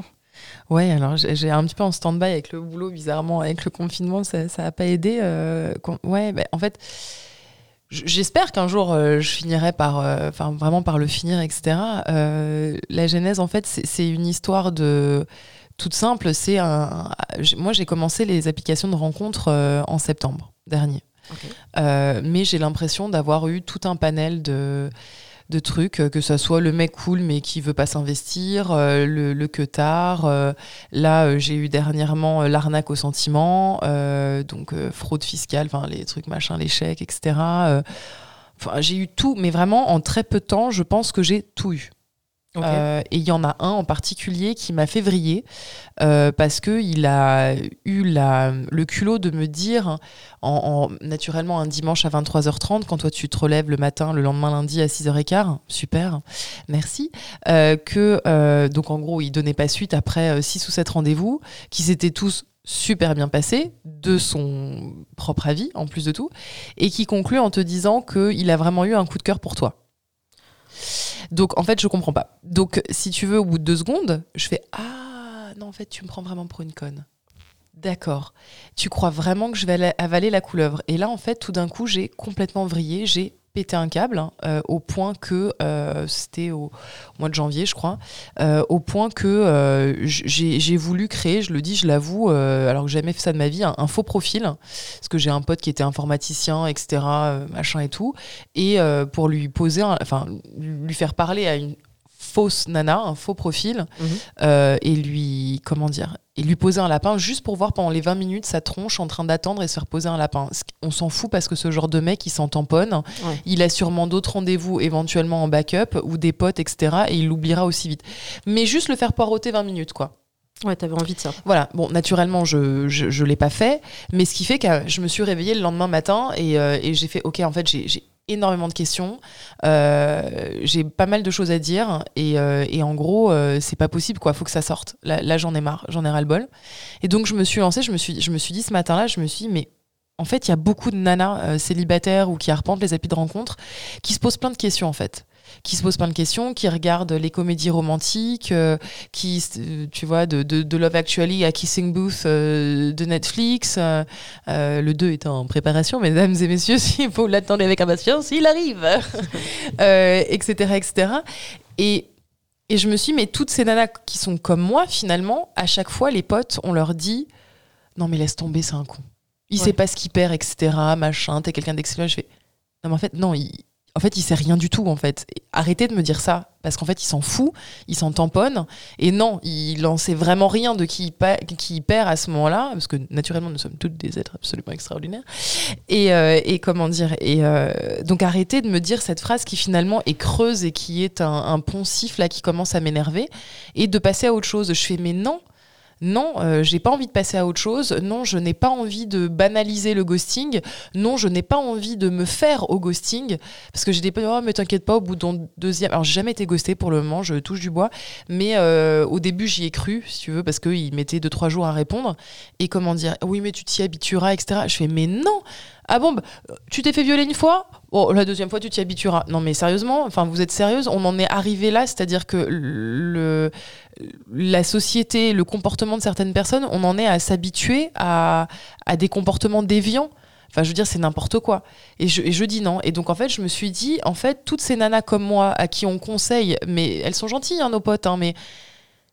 Ouais, alors j'ai un petit peu en stand-by avec le boulot, bizarrement, avec le confinement, ça n'a pas aidé. ouais, bah, en fait, j'espère qu'un jour euh, je finirai par, euh, enfin vraiment par le finir, etc. Euh, la genèse, en fait, c'est une histoire de toute simple. C'est un, moi j'ai commencé les applications de rencontres en septembre dernier. Mais j'ai l'impression d'avoir eu tout un panel de, de trucs, euh, que ce soit le mec cool mais qui veut pas s'investir, euh, le, que tard. euh, là, j'ai eu dernièrement l'arnaque au sentiment, donc fraude fiscale, les trucs machin, chèques, etc. j'ai eu tout, mais vraiment en très peu de temps, je pense que j'ai tout eu. Euh, et il y en a un en particulier qui m'a fait vriller euh, parce que il a eu la, le culot de me dire, en, en- naturellement un dimanche à 23h30, quand toi tu te relèves le matin, le lendemain lundi à 6h15, super, merci, euh, que euh, donc en gros il donnait pas suite après 6 ou 7 rendez-vous, qui s'étaient tous super bien passés, de son propre avis en plus de tout, et qui conclut en te disant qu'il a vraiment eu un coup de cœur pour toi. Donc en fait, je comprends pas. Donc si tu veux, au bout de deux secondes, je fais Ah non, en fait, tu me prends vraiment pour une conne. D'accord. Tu crois vraiment que je vais avaler la couleuvre Et là, en fait, tout d'un coup, j'ai complètement vrillé, j'ai pété un câble hein, euh, au point que euh, c'était au mois de janvier, je crois, euh, au point que j'ai voulu créer, je le dis, je l'avoue, alors que j'ai jamais fait ça de ma vie, un, un faux profil, parce que j'ai un pote qui était informaticien, etc., machin et tout, et pour lui poser, enfin, lui faire parler à une fausse nana, un faux profil, Mhm. euh, et lui, comment dire, et lui poser un lapin juste pour voir pendant les 20 minutes sa tronche en train d'attendre et se faire poser un lapin. On s'en fout parce que ce genre de mec, il s'en tamponne. Ouais. Il a sûrement d'autres rendez-vous éventuellement en backup ou des potes, etc. Et il l'oubliera aussi vite. Mais juste le faire poireauter 20 minutes, quoi. Ouais, t'avais envie de ça. Voilà, bon, naturellement, je je, je l'ai pas fait, mais ce qui fait que je me suis réveillée le lendemain matin et, euh, et j'ai fait, ok, en fait, j'ai énormément de questions, euh, j'ai pas mal de choses à dire et, euh, et en gros, euh, c'est pas possible, quoi, faut que ça sorte. Là, j'en ai marre, j'en ai ras le bol. Et donc, je me suis lancée, je me suis, je me suis dit ce matin-là, je me suis dit, mais en fait, il y a beaucoup de nanas célibataires ou qui arpentent les applis de rencontre qui se posent plein de questions, en fait qui se posent plein de questions, qui regardent les comédies romantiques, euh, qui, euh, tu vois, de, de, de Love Actually à Kissing Booth euh, de Netflix. le 2 est en préparation, mesdames et messieurs, <laughs> s'il faut l'attendre avec impatience, il arrive, <laughs> etc., etc. Et, et je me suis dit, mais toutes ces nanas qui sont comme moi, finalement, à chaque fois, les potes, on leur dit, non mais laisse tomber, c'est un con. Il Ouais. sait pas ce qu'il perd, etc., machin, t'es quelqu'un d'excellent. Je fais, non mais en fait, non, il, en fait, il sait rien du tout, en fait. Arrêtez de me dire ça. parce qu'en fait, il s'en fout, il s'en tamponne. Et non, il en sait vraiment rien de qui il, perd à ce moment-là, parce que naturellement, nous sommes toutes des êtres absolument extraordinaires. Et, euh, comment dire Et euh, donc, arrêtez de me dire cette phrase qui finalement est creuse et qui est un, un poncif là qui commence à m'énerver, et de passer à autre chose. Je fais, mais non, non, euh, j'ai pas envie de passer à autre chose. Non, je n'ai pas envie de banaliser le ghosting. Non, je n'ai pas envie de me faire au ghosting. Parce que j'ai des oh, mais t'inquiète pas, au bout d'un deuxième. Alors, j'ai jamais été ghosté pour le moment, je touche du bois. Mais euh, au début, j'y ai cru, si tu veux, parce qu'il mettait deux, trois jours à répondre. Et comment dire, oui, mais tu t'y habitueras, etc. Je fais, mais non, ah bon, bah, tu t'es fait violer une fois? Oh, la deuxième fois, tu t'y habitueras. Non, mais sérieusement, enfin, vous êtes sérieuse On en est arrivé là, c'est-à-dire que le, la société, le comportement de certaines personnes, on en est à s'habituer à, des comportements déviants. Enfin, je veux dire, c'est n'importe quoi. Et je, je, dis non. Et donc, en fait, je me suis dit, en fait, toutes ces nanas comme moi, à qui on conseille, mais elles sont gentilles, hein, nos potes, hein, mais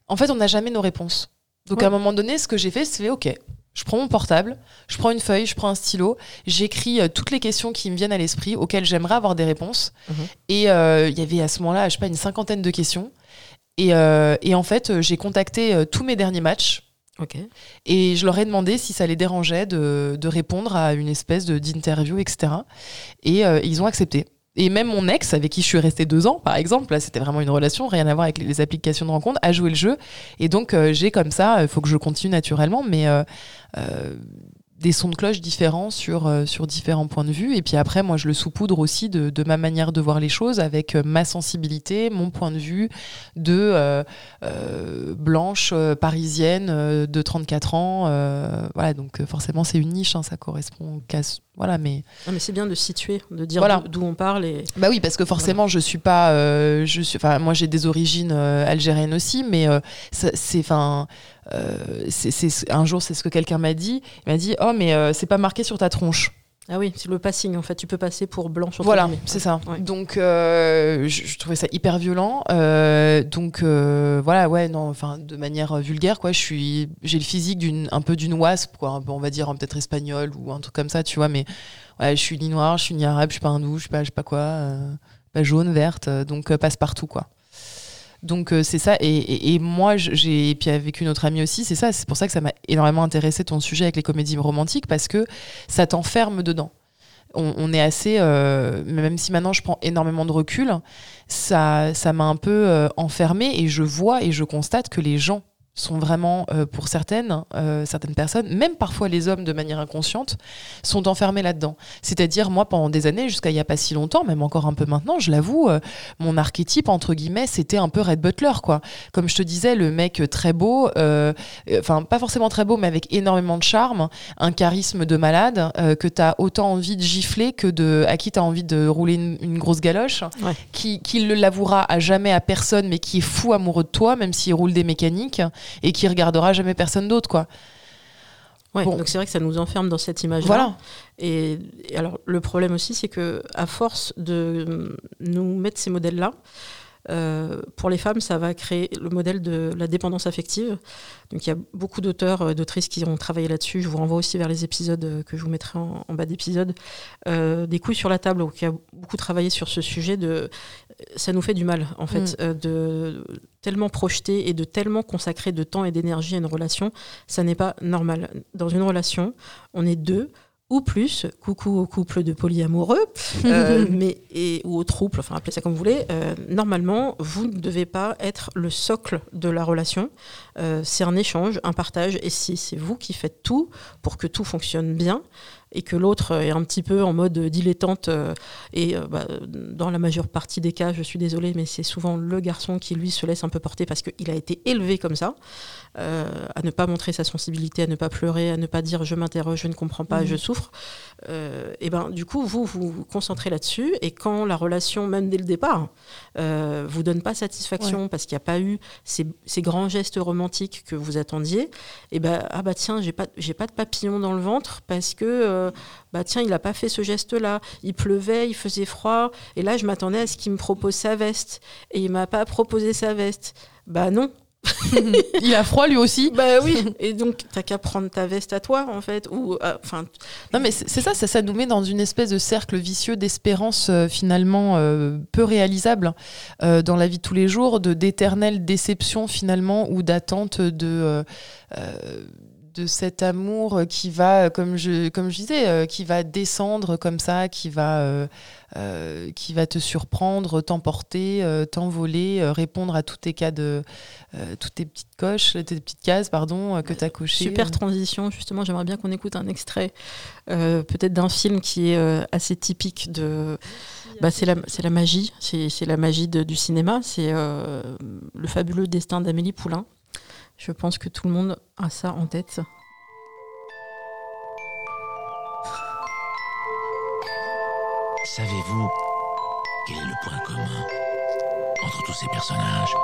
en fait, on n'a jamais nos réponses. Donc, à un moment donné, ce que j'ai fait, c'est OK, je prends mon portable, je prends une feuille, je prends un stylo, j'écris euh, toutes les questions qui me viennent à l'esprit, auxquelles j'aimerais avoir des réponses. Mhm. Et euh, il y avait à ce moment-là, je sais pas, une cinquantaine de questions. Et, euh, et en fait, j'ai contacté tous mes derniers matchs. Et je leur ai demandé si ça les dérangeait de, de répondre à une espèce d'interview, etc. Et ils ont accepté. Et même mon ex, avec qui je suis restée deux ans, par exemple, là c'était vraiment une relation, rien à voir avec les applications de rencontre, a joué le jeu. Et donc j'ai comme ça, il faut que je continue naturellement, mais euh, des sons de cloche différents sur, euh, sur différents points de vue. Et puis après, moi, je le saupoudre aussi de, de ma manière de voir les choses avec euh, ma sensibilité, mon point de vue de blanche, parisienne, de 34 ans. voilà, donc forcément, c'est une niche, hein, ça correspond qu'à voilà, mais. mais c'est bien de situer, de dire voilà. d'où on parle. Et... Bah oui, parce que forcément, je suis pas. Euh, je suis, enfin, moi, j'ai des origines euh, algériennes aussi, mais euh, c'est, enfin, c'est, un jour, c'est ce que quelqu'un m'a dit. Il m'a dit, oh, mais c'est pas marqué sur ta tronche. Ah oui, c'est le passing en fait. Tu peux passer pour blanc sur Voilà, c'est ça. Donc je, je, trouvais ça hyper violent. donc voilà, ouais, non, enfin de manière vulgaire quoi. Je suis, j'ai le physique d'une, un peu d'une wasp quoi. On va dire peut-être espagnol ou un truc comme ça, tu vois. Mais ouais, je suis ni noire, je suis ni arabe, je suis pas hindou, je suis pas, je sais pas quoi, pas jaune, verte. donc passe partout quoi. Donc c'est ça. Et, et, moi, j'ai puis avec une autre amie aussi, c'est ça. C'est pour ça que ça m'a énormément intéressé ton sujet avec les comédies romantiques parce que ça t'enferme dedans. On, est assez, euh, même si maintenant je prends énormément de recul, ça, ça m'a un peu euh, enfermé et je vois et je constate que les gens sont vraiment, euh, pour certaines, euh, certaines personnes, même parfois les hommes de manière inconsciente, sont enfermés là-dedans. C'est-à-dire, moi, pendant des années, jusqu'à il n'y a pas si longtemps, même encore un peu maintenant, je l'avoue, euh, mon archétype, entre guillemets, c'était un peu Red Butler, quoi. Comme je te disais, le mec très beau, enfin, pas forcément très beau, mais avec énormément de charme, un charisme de malade, que tu as autant envie de gifler que de, à qui tu as envie de rouler une, grosse galoche, qui, qui le l'avouera à jamais à personne, mais qui est fou amoureux de toi, même s'il roule des mécaniques et qui regardera jamais personne d'autre, quoi. Ouais, donc c'est vrai que ça nous enferme dans cette image-là. Voilà. Et, alors le problème aussi, c'est que à force de nous mettre ces modèles-là, euh, pour les femmes, ça va créer le modèle de la dépendance affective. Donc il y a beaucoup d'auteurs, euh, d'autrices qui ont travaillé là-dessus. Je vous renvoie aussi vers les épisodes euh, que je vous mettrai en, bas d'épisode. des couilles sur la table, qui a beaucoup travaillé sur ce sujet de ça nous fait du mal en fait mm. de tellement projeter et de tellement consacrer de temps et d'énergie à une relation, ça n'est pas normal. Dans une relation, on est deux ou plus, coucou au couple de polyamoureux, <laughs> euh, mais, et, ou au trouble, enfin appelez ça comme vous voulez, euh, normalement, vous ne devez pas être le socle de la relation. Euh, c'est un échange, un partage, et si c'est vous qui faites tout pour que tout fonctionne bien, et que l'autre est un petit peu en mode dilettante. Euh, et euh, bah, dans la majeure partie des cas, je suis désolée, mais c'est souvent le garçon qui lui se laisse un peu porter parce qu'il a été élevé comme ça, euh, à ne pas montrer sa sensibilité, à ne pas pleurer, à ne pas dire je m'interroge, je ne comprends pas, je mmh. souffre. et ben du coup, vous vous, concentrez là-dessus et quand la relation, même dès le départ, vous donne pas satisfaction parce qu'il n'y a pas eu ces, grands gestes romantiques que vous attendiez, et ben ah bah tiens, j'ai pas j'ai pas de papillon dans le ventre parce que euh, bah tiens, il n'a pas fait ce geste-là. Il pleuvait, il faisait froid, et là je m'attendais à ce qu'il me propose sa veste, et il m'a pas proposé sa veste. Bah non. <laughs> il a froid lui aussi. Bah oui. Et donc t'as qu'à prendre ta veste à toi en fait. Ou euh, enfin. non mais c'est ça, ça, ça, nous met dans une espèce de cercle vicieux d'espérance euh, finalement euh, peu réalisable dans la vie de tous les jours, de d'éternelle déception finalement ou d'attente de de cet amour qui va, comme je, comme je disais, euh, qui va descendre comme ça, qui va, euh, euh, qui va te surprendre, t'emporter, t'envoler, répondre à tous tes cas de, toutes tes petites coches, tes petites cases, pardon, que tu as cochées. Super transition, justement, j'aimerais bien qu'on écoute un extrait, peut-être d'un film qui est assez typique de. Bah, c'est la, la, magie, c'est la magie du cinéma, c'est le fabuleux destin d'Amélie Poulain. Je pense que tout le monde a ça en tête. Savez-vous quel est le point commun entre tous ces personnages?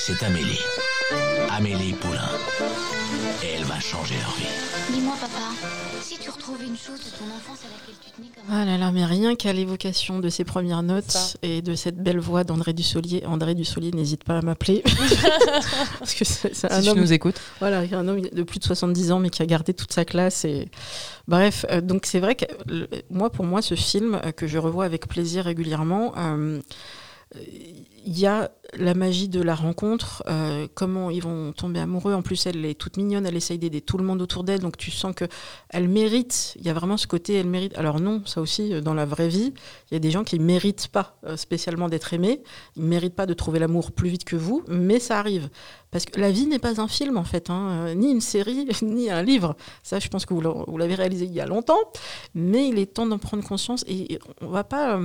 C'est Amélie. Amélie Poulain. Et elle va changer leur vie. Dis-moi, papa, si tu retrouves une chose de ton enfance à laquelle tu tenais comme. Ah là là, mais rien qu'à l'évocation de ces premières notes et de cette belle voix d'André Dussolier. André Dussolier, n'hésite pas à m'appeler. <laughs> Parce que c'est un homme. nous écoute. Voilà, un homme de plus de 70 ans, mais qui a gardé toute sa classe. Et... Bref, euh, donc c'est vrai que moi, pour moi, ce film euh, que je revois avec plaisir régulièrement, euh, il y a la magie de la rencontre, euh, comment ils vont tomber amoureux. En plus, elle est toute mignonne, elle essaye d'aider tout le monde autour d'elle, donc tu sens que elle mérite. Il y a vraiment ce côté, elle mérite. Alors non, ça aussi, euh, dans la vraie vie, il y a des gens qui méritent pas euh, spécialement d'être aimés, ils ne méritent pas de trouver l'amour plus vite que vous, mais ça arrive. Parce que la vie n'est pas un film, en fait, hein, ni une série, <laughs> ni un livre. Ça, je pense que vous l'avez réalisé il y a longtemps, mais il est temps d'en prendre conscience et on ne va pas,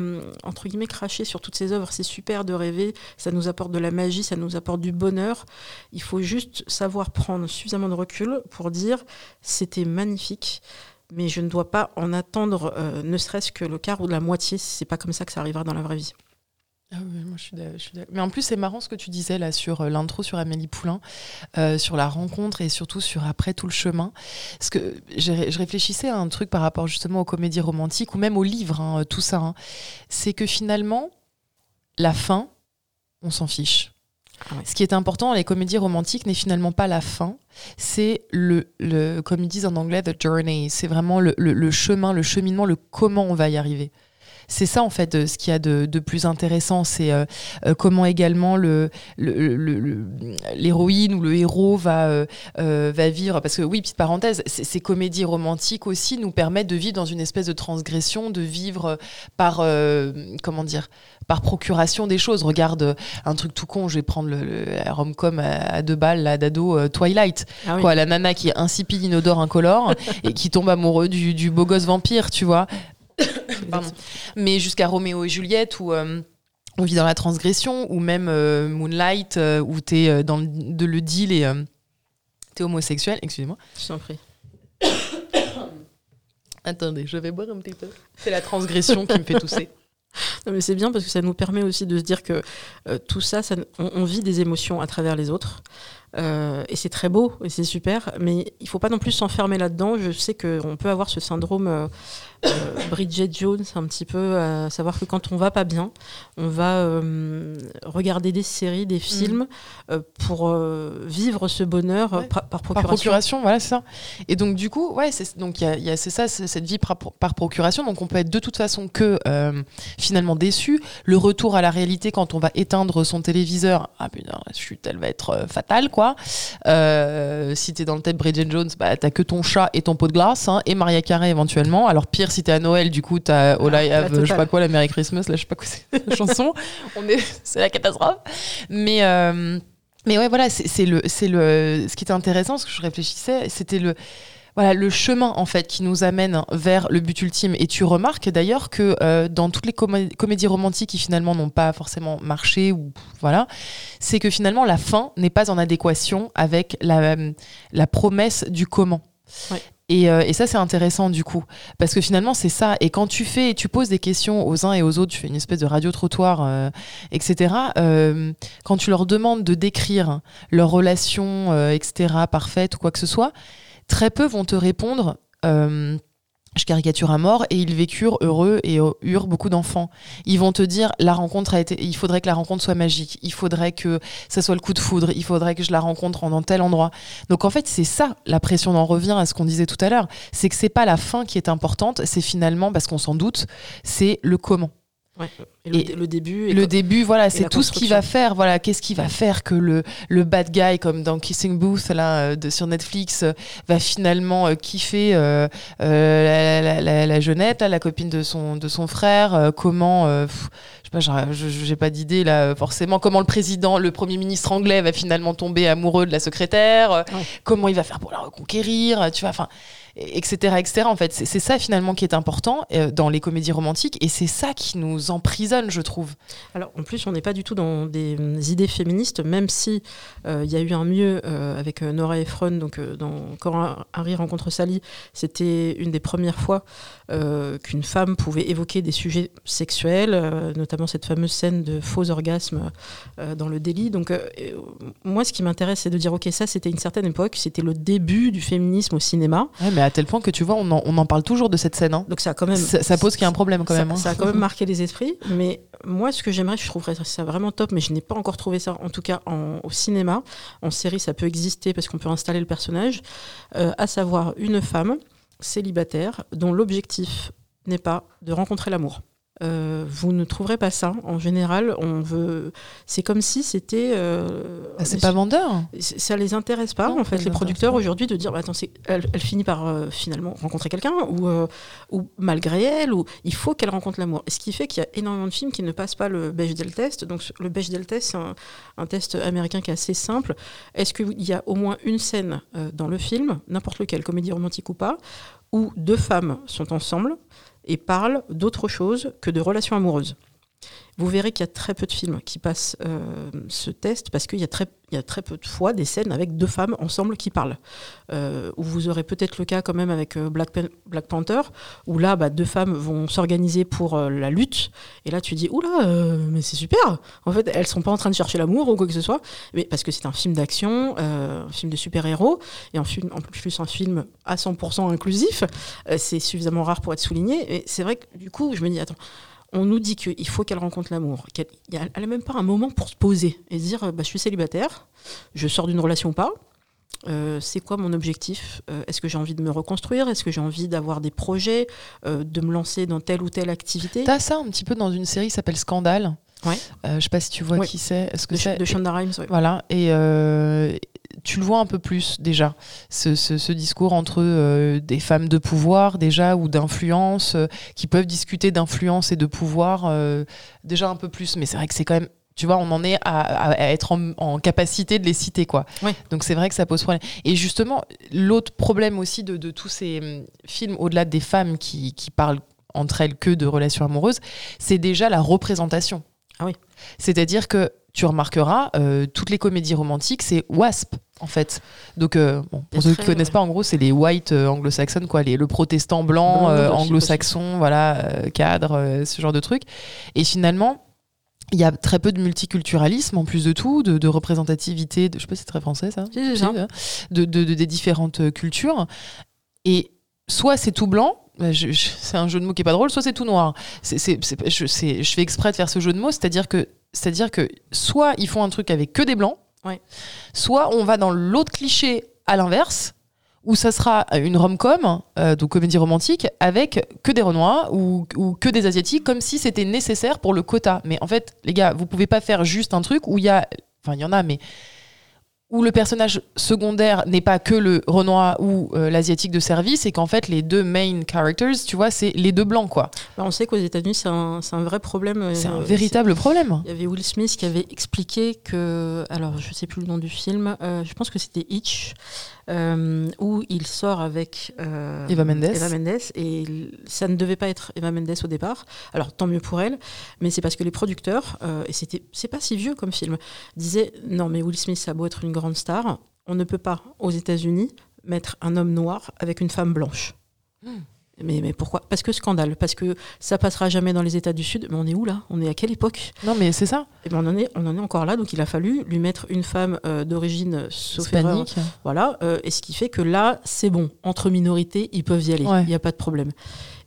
entre guillemets, cracher sur toutes ces œuvres. C'est super de rêver, ça nous apporte de la magie, ça nous apporte du bonheur. Il faut juste savoir prendre suffisamment de recul pour dire c'était magnifique, mais je ne dois pas en attendre euh, ne serait-ce que le quart ou la moitié. C'est pas comme ça que ça arrivera dans la vraie vie. Ah oui, moi je suis, Mais en plus, c'est marrant ce que tu disais là sur euh, l'intro sur Amélie Poulain, euh, sur la rencontre et surtout sur après tout le chemin. Parce que je réfléchissais à un truc par rapport justement aux comédies romantiques ou même aux livres, hein, tout ça. Hein. C'est que finalement, la fin, on s'en fiche. Ah Ce qui est important dans les comédies romantiques n'est finalement pas la fin, c'est le, le, comme ils disent en anglais, the journey. C'est vraiment le, le, chemin, le cheminement, le comment on va y arriver c'est ça en fait ce qu'il y a de, plus intéressant, c'est euh, euh, comment également le, l'héroïne ou le héros va, euh, va vivre. Parce que oui, petite parenthèse, ces comédies romantiques aussi nous permettent de vivre dans une espèce de transgression, de vivre par comment dire par procuration des choses. Regarde un truc tout con, je vais prendre le, rom-com à, deux balles là d'ado Twilight. Ah quoi, la nana qui est insipide, inodore, incolore <laughs> et qui tombe amoureux du, du beau gosse vampire, tu vois. Mais jusqu'à Roméo et Juliette où euh, on vit dans la transgression, ou même euh, Moonlight euh, où tu es dans le, de le deal et t'es homosexuel. Excusez-moi. Je t'en prie. <coughs> Attendez, je vais boire un petit peu. C'est la transgression qui me fait tousser. <laughs> Non, mais c'est bien parce que ça nous permet aussi de se dire que tout ça, ça on, vit des émotions à travers les autres. et c'est très beau et c'est super, mais il faut pas non plus s'enfermer là-dedans. Je sais qu'on peut avoir ce syndrome Bridget Jones, un petit peu, à savoir que quand on va pas bien, on va euh, regarder des séries, des films mm. euh, pour vivre ce bonheur par, procuration. Par procuration, voilà, c'est ça. Et donc, du coup, ouais, c'est, donc il y a, c'est ça, cette vie par, procuration. Donc, on peut être de toute façon que finalement déçu. Le retour à la réalité quand on va éteindre son téléviseur, ah putain, la chute, elle va être fatale, quoi. si t'es dans le tête Bridget Jones, bah, t'as que ton chat et ton pot de glace, hein, et Maria Carey éventuellement. Alors, pire si t'es à Noël, du coup, t'as oh là, je sais pas quoi, la Merry Christmas, là, je sais pas quoi c'est <laughs> la chanson. On est, c'est la catastrophe. Mais, euh, mais ouais, voilà, c'est le, c'est le, ce qui était intéressant, ce que je réfléchissais, c'était le, voilà, le chemin en fait qui nous amène vers le but ultime. Et tu remarques d'ailleurs que euh, dans toutes les comédies romantiques qui finalement n'ont pas forcément marché ou voilà, c'est que finalement la fin n'est pas en adéquation avec la, la promesse du comment. Ouais. Euh, et, ça, c'est intéressant du coup, parce que finalement, c'est ça. Et quand tu fais, tu poses des questions aux uns et aux autres, tu fais une espèce de radio-trottoir, euh, etc. Euh, quand tu leur demandes de décrire leur relation, etc., parfaite ou quoi que ce soit, très peu vont te répondre je caricature à mort, et ils vécurent heureux et euh, eurent beaucoup d'enfants. Ils vont te dire, la rencontre a été, il faudrait que la rencontre soit magique, il faudrait que ça soit le coup de foudre, il faudrait que je la rencontre dans tel endroit. Donc en fait, c'est ça, la pression d'en revient à ce qu'on disait tout à l'heure, c'est que c'est pas la fin qui est importante, c'est finalement, parce qu'on s'en doute, c'est le comment. Ouais. Et, le, Et le début. Le début, voilà, c'est tout ce qui construction. va faire. Voilà, qu'est-ce qui va faire que le, le bad guy, comme dans Kissing Booth là, euh, de, sur Netflix, euh, va finalement euh, kiffer euh, euh, la, la, la, la jeunette, là, la copine de son, de son frère. comment, pff, je sais pas, j'ai pas d'idée là, forcément. Comment le président, le premier ministre anglais va finalement tomber amoureux de la secrétaire. Ouais. Comment il va faire pour la reconquérir, tu vois. Enfin etc etc en fait c'est ça finalement qui est important euh, dans les comédies romantiques et c'est ça qui nous emprisonne je trouve Alors, en plus, on n'est pas du tout dans des euh, idées féministes, même si euh, il y a eu un mieux euh, avec Nora Ephron, donc dans Quand Harry rencontre Sally, c'était une des premières fois qu'une femme pouvait évoquer des sujets sexuels, notamment cette fameuse scène de faux orgasme euh, dans le délit. Donc, moi, ce qui m'intéresse, c'est de dire, ok, ça, c'était une certaine époque, c'était le début du féminisme au cinéma. Ouais, mais à tel point que tu vois, on en, on en parle toujours de cette scène. hein. Donc, ça a quand même. Ça, ça pose qu'il y a un problème quand ça, même. hein. ça a quand même marqué les esprits. Mais moi, ce que j'aimerais, je trouverais ça vraiment top, mais je n'ai pas encore trouvé ça, en tout cas en- au cinéma. En série, ça peut exister parce qu'on peut installer le personnage, euh, à savoir une femme célibataire dont l'objectif n'est pas de rencontrer l'amour. Euh, vous ne trouverez pas ça. En général, on veut. C'est comme si c'était. euh, Ah, c'est pas vendeur. ça les intéresse pas Non, en fait les producteurs aujourd'hui de dire bah, attends elle, elle finit par euh, finalement rencontrer quelqu'un ou, euh, ou malgré elle ou il faut qu'elle rencontre l'amour et ce qui fait qu'il y a énormément de films qui ne passent pas le Bechdel test donc le Bechdel test c'est un, un test américain qui est assez simple est-ce qu'il y a au moins une scène dans le film n'importe lequel comédie romantique ou pas où deux femmes sont ensemble et parlent d'autre chose que de relations amoureuses vous verrez qu'il y a très peu de films qui passent euh, ce test parce qu'il y, a très- peu de fois des scènes avec deux femmes ensemble qui parlent. Euh, vous aurez peut-être le cas quand même avec euh, Black, Pan- Black Panther, où là, bah, deux femmes vont s'organiser pour euh, la lutte. Et là, tu dis, oula, mais c'est super En fait, elles sont pas en train de chercher l'amour ou quoi que ce soit, mais parce que c'est un film d'action, un film de super-héros, et en plus un film à 100% inclusif. C'est suffisamment rare pour être souligné. Et c'est vrai que du coup, je me dis, attends, on nous dit qu'il faut qu'elle rencontre l'amour. qu'elle- n'a même pas un moment pour se poser et dire bah, je suis célibataire, je sors d'une relation ou pas. Euh, c'est quoi mon objectif Euh, Est-ce que j'ai envie de me reconstruire Est-ce que j'ai envie d'avoir des projets euh, De me lancer dans telle ou telle activité? T'as ça un petit peu dans une série qui s'appelle Scandale? Ouais. Euh, je sais pas si tu vois Ouais. qui c'est. Est-ce que de, Shonda Rhimes ouais. Voilà. Et euh, tu le vois un peu plus déjà, ce, ce- ce discours entre euh, des femmes de pouvoir déjà ou d'influence euh, qui peuvent discuter d'influence et de pouvoir déjà un peu plus. Mais c'est vrai que c'est quand même. Tu vois, on en est à, à- à être en, en capacité de les citer, quoi. Donc c'est vrai que ça pose problème. Et justement, l'autre problème aussi de, de tous ces hum, films, au-delà des femmes qui, qui parlent entre elles que de relations amoureuses, c'est déjà la représentation. Ah oui. C'est-à-dire que tu remarqueras, euh, toutes les comédies romantiques, c'est WASP, en fait. Donc, euh, bon, pour ceux qui très, connaissent ouais. pas, en gros, c'est les white euh, anglo-saxons, quoi, les, le protestant blanc, anglo-saxon, voilà, cadre, ce genre de trucs. Et finalement, il y a très peu de multiculturalisme, en plus de tout, de, de représentativité, de, je sais pas si c'est très français, ça hein, de, de- de- des différentes cultures. Et soit c'est tout blanc, je- je- c'est un jeu de mots qui est pas drôle, soit c'est tout noir. C'est- c'est- c'est- je, fais exprès de faire ce jeu de mots, c'est-à-dire que, c'est-à-dire que soit ils font un truc avec que des blancs, Ouais. soit on va dans l'autre cliché à l'inverse, où ça sera une rom-com, euh, donc comédie romantique, avec que des Renois ou, ou que des Asiatiques, comme si c'était nécessaire pour le quota. Mais en fait, les gars, vous pouvez pas faire juste un truc où il y a. Enfin, il y en a, mais. Où le personnage secondaire n'est pas que le Renoir ou euh, l'Asiatique de service, et qu'en fait, les deux main characters, tu vois, c'est les deux blancs, quoi. Bah, on sait qu'aux États-Unis, c'est un, c'est un vrai problème. euh, C'est un véritable problème. Il y avait Will Smith qui avait expliqué que, alors je sais plus le nom du film, euh, je pense que c'était Hitch, où il sort avec Eva Mendes. Eva Mendes, et ça ne devait pas être Eva Mendes au départ. Alors tant mieux pour elle, mais c'est parce que les producteurs, et c'était, c'est pas si vieux comme film, disaient non mais Will Smith ça a beau être une grande star, on ne peut pas aux États-Unis mettre un homme noir avec une femme blanche. Hmm. Mais, mais pourquoi? Parce que scandale, parce que ça passera jamais dans les États du Sud. Mais on est où là? On est à quelle époque? Non, mais c'est ça. Et ben on, en est, on en est encore là, donc il a fallu lui mettre une femme euh, d'origine sauf erreur. Voilà, euh, et ce qui fait que là, c'est bon. Entre minorités, ils peuvent y aller. Il Ouais. n'y a pas de problème.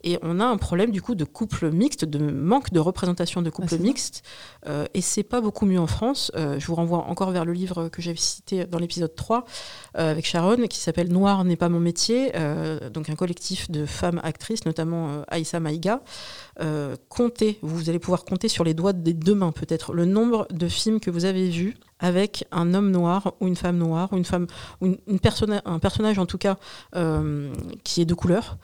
Et on a un problème du coup de couple mixte, de manque de représentation de couple ça. mixte. Euh, et c'est pas beaucoup mieux en France. Euh, je vous renvoie encore vers le livre que j'avais cité dans l'épisode 3 euh, avec Sharon, qui s'appelle Noir n'est pas mon métier. euh, donc un collectif de femmes actrices, notamment Aïssa Maïga. Comptez, vous allez pouvoir compter sur les doigts des deux mains peut-être le nombre de films que vous avez vus avec un homme noir ou une femme noire ou une femme ou une, une personna- un personnage en tout cas qui est de couleur.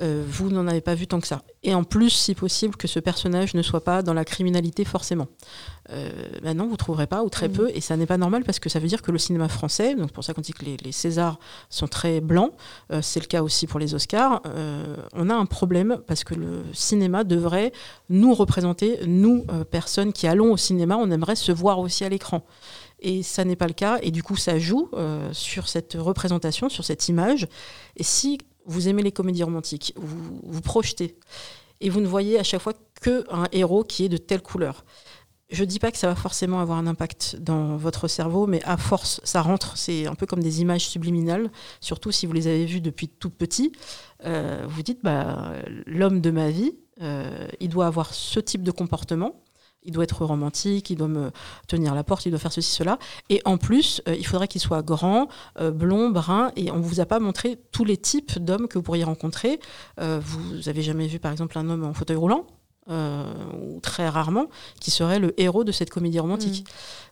Euh, vous n'en avez pas vu tant que ça. Et en plus, si possible, que ce personnage ne soit pas dans la criminalité forcément. Euh, ben non, vous ne trouverez pas, ou très Mhm. peu, et ça n'est pas normal parce que ça veut dire que le cinéma français, donc pour ça qu'on dit que les, les Césars sont très blancs, euh, c'est le cas aussi pour les Oscars, euh, on a un problème parce que le cinéma devrait nous représenter, nous, personnes qui allons au cinéma, on aimerait se voir aussi à l'écran. Et ça n'est pas le cas, et du coup ça joue euh, sur cette représentation, sur cette image. Et si vous aimez les comédies romantiques, vous vous projetez, et vous ne voyez à chaque fois qu'un héros qui est de telle couleur. Je dis pas que ça va forcément avoir un impact dans votre cerveau, mais à force, ça rentre. C'est un peu comme des images subliminales, surtout si vous les avez vues depuis tout petit. Euh, vous dites, bah, l'homme de ma vie, euh, il doit avoir ce type de comportement. Il doit être romantique, il doit me tenir la porte, il doit faire ceci, cela. Et en plus, euh, il faudrait qu'il soit grand, euh, blond, brun. Et on vous a pas montré tous les types d'hommes que vous pourriez rencontrer. Euh, vous avez jamais vu, par exemple, un homme en fauteuil roulant ou très rarement, qui serait le héros de cette comédie romantique.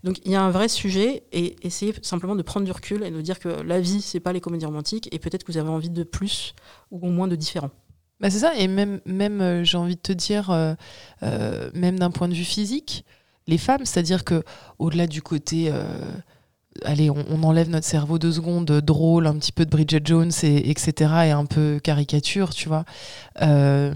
Donc il y a un vrai sujet et essayez simplement de prendre du recul et de dire que la vie, c'est pas les comédies romantiques et peut-être que vous avez envie de plus ou au moins de différent. Bah c'est ça, et même, même euh, j'ai envie de te dire, euh, euh, même d'un point de vue physique, les femmes, c'est-à-dire que au-delà du côté, allez, on, enlève notre cerveau deux secondes, drôle, un petit peu de Bridget Jones, et, etc., et un peu caricature, tu vois. Euh,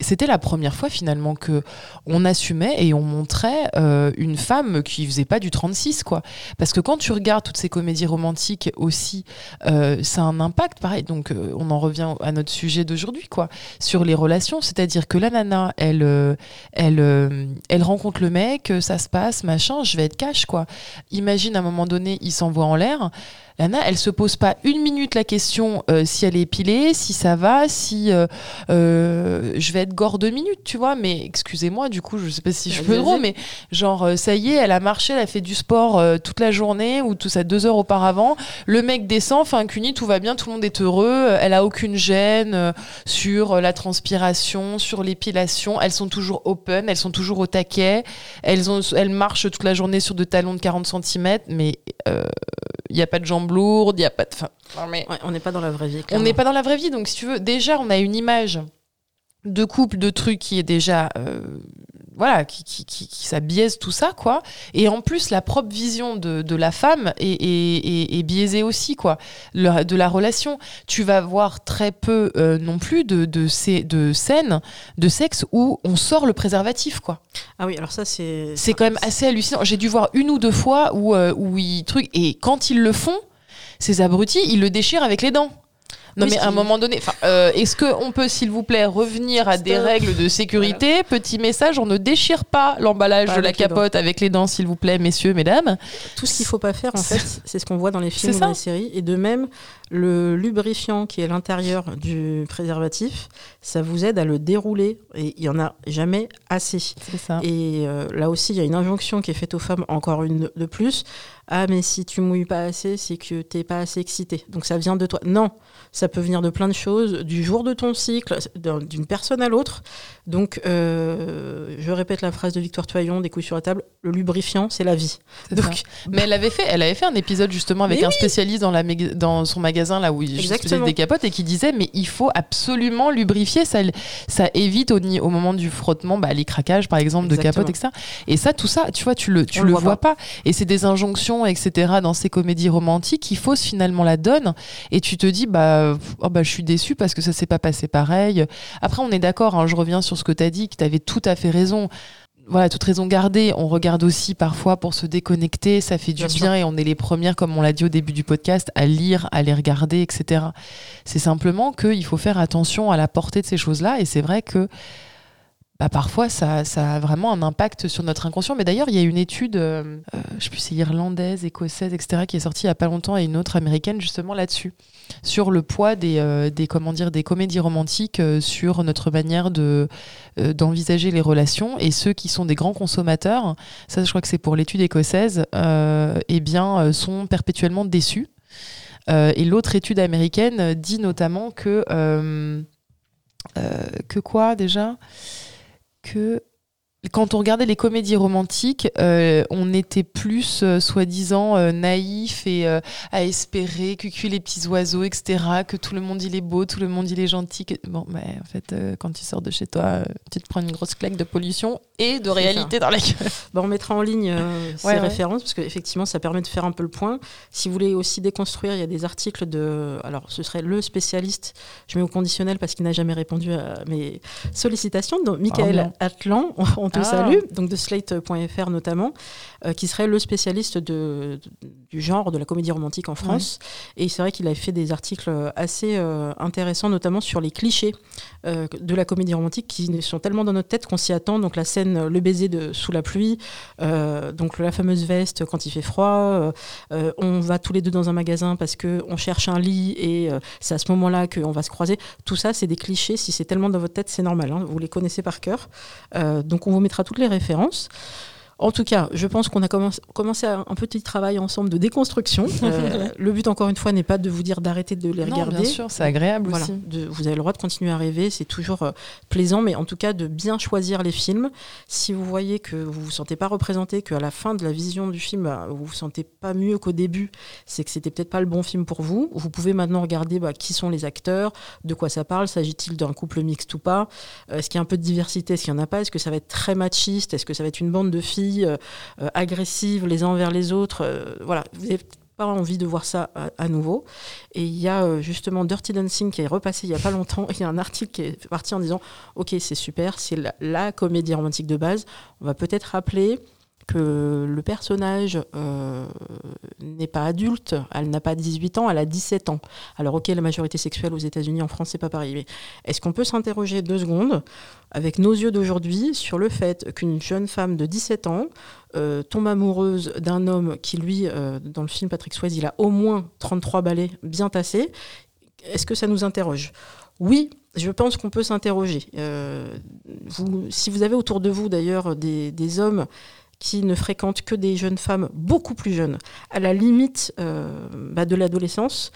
c'était la première fois finalement que on assumait et on montrait euh, une femme qui faisait pas du 36 quoi. Parce que quand tu regardes toutes ces comédies romantiques aussi euh, ça a un impact pareil. Donc on en revient à notre sujet d'aujourd'hui quoi sur les relations. C'est-à-dire que la nana elle elle elle rencontre le mec ça se passe machin je vais être cash quoi. Imagine à un moment donné il s'envoie en l'air Lana, elle se pose pas une minute la question euh, si elle est épilée, si ça va, si euh, euh, je vais être gore deux minutes, tu vois. Mais excusez-moi, du coup, je sais pas si je peux trop, mais genre euh, ça y est, elle a marché, elle a fait du sport euh, toute la journée ou tout ça deux heures auparavant. Le mec descend, fin cuni, tout va bien, tout le monde est heureux. euh, Elle a aucune gêne euh, sur euh, la transpiration, sur l'épilation. Elles sont toujours open, elles sont toujours au taquet. Elles ont, elles marchent toute la journée sur de talons de 40 cm, mais il n'y a pas de jambes lourdes, il n'y a pas de. Enfin, mais Ouais, on n'est pas dans la vraie vie. on n'est pas dans la vraie vie, donc si tu veux, déjà on a une image de couple, de trucs qui est déjà, euh, voilà, qui, qui, qui, qui- ça biaise tout ça, quoi. Et en plus, la propre vision de, de la femme est, est, est- est biaisée aussi, quoi, Le- de la relation. Tu vas voir très peu euh, non plus de, de, ces, de scènes de sexe où on sort le préservatif, quoi. Ah oui, alors ça c'est. C'est quand même assez hallucinant. J'ai dû voir une ou deux fois où, euh, où ils truc et quand ils le font, ces abrutis, ils le déchirent avec les dents. Non mais à un moment donné, euh, est-ce qu'on peut s'il vous plaît revenir à des règles de sécurité Petit message, on ne déchire pas l'emballage de la capote avec les dents, s'il vous plaît, messieurs, mesdames. Tout ce qu'il faut pas faire, en fait, c'est ce qu'on voit dans les films ou dans les séries. Et de même, le lubrifiant qui est à l'intérieur du préservatif, ça vous aide à le dérouler. Et il y en a jamais assez. C'est ça. Et euh, là aussi, il y a une injonction qui est faite aux femmes, encore une de plus. Ah, mais si tu mouilles pas assez, c'est que t'es pas assez excité. Donc ça vient de toi. Non, ça peut venir de plein de choses, du jour de ton cycle, d'un- d'une personne à l'autre. Donc, euh, je répète la phrase de Victoire Toyon, des couilles sur la table, le lubrifiant, c'est la vie. Ça. Mais elle avait fait, elle avait fait un épisode justement avec Mais un spécialiste dans, la méga- dans son magasin là où il faisait des capotes et qui disait mais il faut absolument lubrifier ça, ça évite au, moment du frottement bah, les craquages par exemple de capotes etc. Et ça tout ça tu vois tu le tu On le vois, pas. et c'est des injonctions etc dans ces comédies romantiques qui faussent finalement la donne et tu te dis bah oh, bah je suis déçue parce que ça s'est pas passé pareil. Après on est d'accord hein, je reviens sur ce que tu as dit que tu avais tout à fait raison. Voilà, toute raison gardée, on regarde aussi parfois pour se déconnecter, ça fait du Bien bien, et on est les premières, comme on l'a dit au début du podcast, à lire, à les regarder, etc. C'est simplement qu'il faut faire attention à la portée de ces choses-là, et c'est vrai que bah, parfois ça, ça a vraiment un impact sur notre inconscient. Mais d'ailleurs, il y a une étude, euh, euh, je sais plus, c'est irlandaise, écossaise, etc., qui est sortie il y a pas longtemps, et une autre américaine justement là-dessus, sur le poids des, euh, des, comédies romantiques sur notre manière de, d'envisager les relations. Et ceux qui sont des grands consommateurs, ça je crois que c'est pour l'étude écossaise, eh bien, sont perpétuellement déçus. Et l'autre étude américaine dit notamment que... que quoi déjà? Que quand on regardait les comédies romantiques, euh, on était plus, euh, soi-disant, euh, naïf et euh, à espérer, cucu les petits oiseaux, etc., que tout le monde il est beau, tout le monde il est gentil. que- Bon, mais en fait, quand tu sors de chez toi, tu te prends une grosse claque de pollution et de réalité dans la gueule. <laughs> Bah, on mettra en ligne ces Ouais, ouais. références parce qu'effectivement, ça permet de faire un peu le point. Si vous voulez aussi déconstruire, il y a des articles de. Alors, ce serait le spécialiste, je mets au conditionnel parce qu'il n'a jamais répondu à mes sollicitations, donc Michael. Atlan, on te Ah. salue, donc de slate.fr notamment, euh, qui serait le spécialiste de, du genre de la comédie romantique en France. Et c'est vrai qu'il a fait des articles assez euh, intéressants, notamment sur les clichés euh, de la comédie romantique qui sont tellement dans notre tête qu'on s'y attend. Donc la scène, le baiser de sous la pluie, donc la fameuse veste quand il fait froid. on va tous les deux dans un magasin parce que on cherche un lit et c'est à ce moment-là qu'on va se croiser. Tout ça, c'est des clichés. Si c'est tellement dans votre tête, c'est normal. hein, vous les connaissez par cœur. Donc on vous mettra toutes les références. En tout cas, je pense qu'on a commencé, commencé un petit travail ensemble de déconstruction. <laughs> Euh, le but, encore une fois, n'est pas de vous dire d'arrêter de les Non, regarder. bien sûr, c'est agréable Voilà, aussi. de- vous avez le droit de continuer à rêver, c'est toujours euh, plaisant, mais en tout cas de bien choisir les films. Si vous voyez que vous vous sentez pas représenté, qu'à la fin de la vision du film, bah, vous vous sentez pas mieux qu'au début, c'est que c'était peut-être pas le bon film pour vous. Vous pouvez maintenant regarder bah, qui sont les acteurs, de quoi ça parle, s'agit-il d'un couple mixte ou pas, Euh, est-ce qu'il y a un peu de diversité, est-ce qu'il n'y en a pas, est-ce que ça va être très machiste, est-ce que ça va être une bande de filles euh, euh, agressives les uns envers les autres. euh, voilà, vous avez pas envie de voir ça à, nouveau. Et il y a justement Dirty Dancing qui est repassé il y a pas longtemps. <laughs> Il y a un article qui est parti en disant Ok, c'est super, c'est la comédie romantique de base. On va peut-être rappeler que le personnage euh, n'est pas adulte, elle n'a pas 18 ans, elle a 17 ans. Alors ok, la majorité sexuelle aux États-Unis, en France, c'est pas pareil. Mais est-ce qu'on peut s'interroger deux secondes avec nos yeux d'aujourd'hui sur le fait qu'une jeune femme de 17 ans euh, tombe amoureuse d'un homme qui, lui, euh, dans le film Patrick Swayze, il a au moins 33 balais bien tassés? Est-ce que ça nous interroge? Oui, je pense qu'on peut s'interroger. Si vous avez autour de vous d'ailleurs des hommes qui ne fréquentent que des jeunes femmes beaucoup plus jeunes, à la limite euh, bah, de l'adolescence,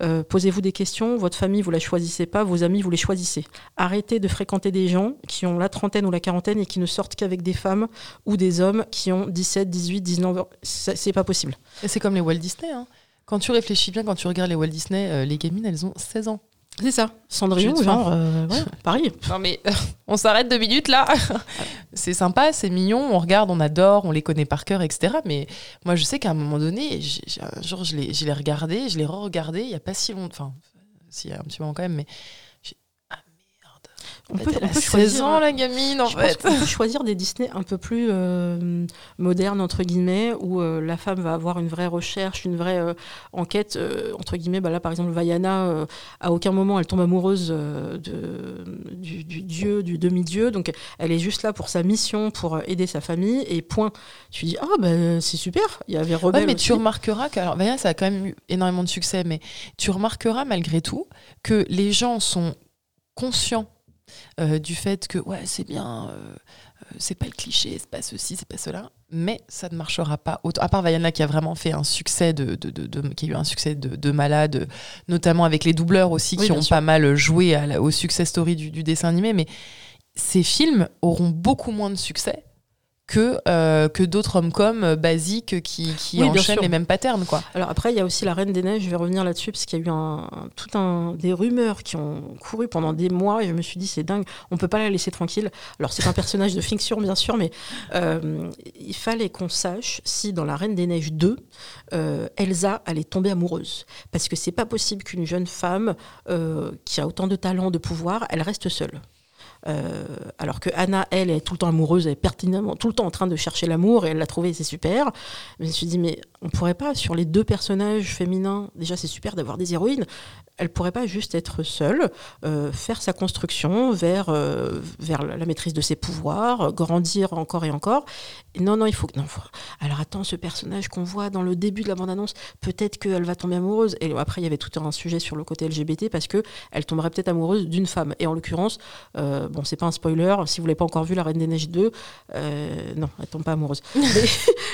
euh, posez-vous des questions. Votre famille, vous la choisissez pas, vos amis, vous les choisissez. Arrêtez de fréquenter des gens qui ont la trentaine ou la quarantaine et qui ne sortent qu'avec des femmes ou des hommes qui ont 17, 18, 19 ans. C'est pas possible. C'est comme les Walt Disney. hein. Quand tu réfléchis bien, quand tu regardes les Walt Disney, euh, les gamines, elles ont 16 ans. C'est ça. Cendrillon, genre, euh, ouais, pareil. Non mais on s'arrête deux minutes là. <laughs> c'est sympa, c'est mignon, on regarde, on adore, on les connaît par cœur, etc. Mais moi je sais qu'à un moment donné, j'ai- un jour je l'ai regardé, je l'ai re-regardé il y a pas si longtemps, enfin s'il y a un petit moment quand même, mais. On peut, elle on a peut 16 choisir. ans la gamine en Je pense fait. qu'on peut choisir des Disney un peu plus euh, modernes, entre guillemets, où euh, la femme va avoir une vraie recherche, une vraie euh, enquête, euh, entre guillemets. Bah là, par exemple, Vaiana, à aucun moment, elle tombe amoureuse de, du, du dieu, du demi-dieu. Donc, elle est juste là pour sa mission, pour aider sa famille, et point. Tu dis, ah, ben c'est super, il y avait Rebelle Ouais, mais aussi. tu remarqueras que alors, Vaya, ça a quand même eu énormément de succès, mais tu remarqueras malgré tout que les gens sont conscients euh, du fait que ouais c'est bien, euh, euh, c'est pas le cliché, c'est pas ceci, c'est pas cela, mais ça ne marchera pas. Autant, à part Vaiana qui a vraiment fait un succès de, de, de- de- qui a eu un succès de, de malade, notamment avec les doubleurs aussi Oui, qui ont sûr. pas mal joué à la- au success story du, du dessin animé, mais ces films auront beaucoup moins de succès que, euh, que d'autres hommes-com euh, basiques qui, qui Oui, bien enchaînent les mêmes patterns. Quoi. Alors après, il y a aussi la Reine des Neiges, je vais revenir là-dessus, parce qu'il y a eu un, un- tout un, des rumeurs qui ont couru pendant des mois, et je me suis dit, c'est dingue, on peut pas la laisser tranquille. Alors c'est un personnage de fiction, bien sûr, mais euh, il fallait qu'on sache si dans la Reine des Neiges 2, euh, Elsa allait tomber amoureuse. Parce que c'est pas possible qu'une jeune femme qui a autant de talent, de pouvoir, elle reste seule. Alors que Anna, elle, est tout le temps amoureuse, elle est pertinemment tout le temps en train de chercher l'amour et elle l'a trouvé, c'est super. Mais je me suis dit, mais on pourrait pas, sur les deux personnages féminins, déjà c'est super d'avoir des héroïnes, elle pourrait pas juste être seule, euh, faire sa construction vers, euh, vers la maîtrise de ses pouvoirs, grandir encore et encore. non, non, il faut que. Non, Alors attends, ce personnage qu'on voit dans le début de la bande-annonce, peut-être qu'elle va tomber amoureuse. Et après, il y avait tout un sujet sur le côté LGBT parce que elle tomberait peut-être amoureuse d'une femme. Et en l'occurrence, euh, bon, c'est pas un spoiler, si vous l'avez pas encore vu, La Reine des Neiges 2, euh, non, elle tombe pas amoureuse. <laughs> mais,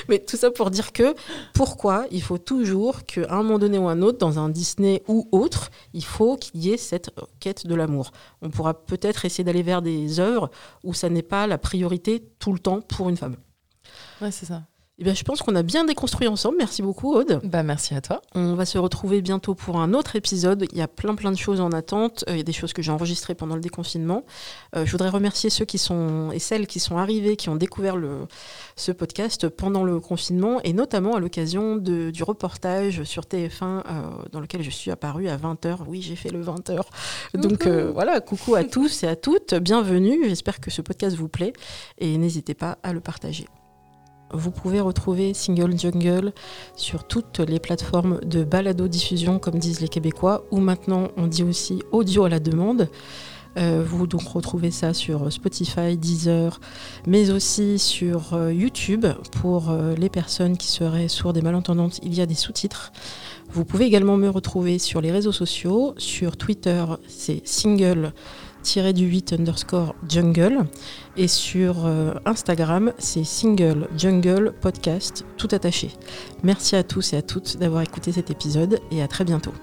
mais, tout ça pour dire que pourquoi il faut toujours qu'à un moment donné ou un autre, dans un Disney ou autre, il faut qu'il y ait cette quête de l'amour. On pourra peut-être essayer d'aller vers des œuvres où ça n'est pas la priorité tout le temps pour une femme. Ouais, c'est ça. Eh bien, je pense qu'on a bien déconstruit ensemble. Merci beaucoup, Aude. Bah, merci à toi. On va se retrouver bientôt pour un autre épisode. Il y a plein, plein de choses en attente. Euh, il y a des choses que j'ai enregistrées pendant le déconfinement. Euh, je voudrais remercier ceux qui sont et celles qui sont arrivés, qui ont découvert le, ce podcast pendant le confinement et notamment à l'occasion du reportage sur TF1 euh, dans lequel je suis apparue à 20h. Oui, j'ai fait le 20h. Donc voilà, coucou à tous et à toutes. Bienvenue. J'espère que ce podcast vous plaît et n'hésitez pas à le partager. Vous pouvez retrouver Single Jungle sur toutes les plateformes de balado-diffusion, comme disent les Québécois, ou maintenant on dit aussi audio à la demande. Euh, vous donc retrouvez ça sur Spotify, Deezer, mais aussi sur euh, YouTube pour euh, les personnes qui seraient sourdes et malentendantes. Il y a des sous-titres. Vous pouvez également me retrouver sur les réseaux sociaux. Sur Twitter, c'est single du 8 underscore jungle. Et sur euh, Instagram, c'est single jungle podcast tout attaché. Merci à tous et à toutes d'avoir écouté cet épisode et à très bientôt.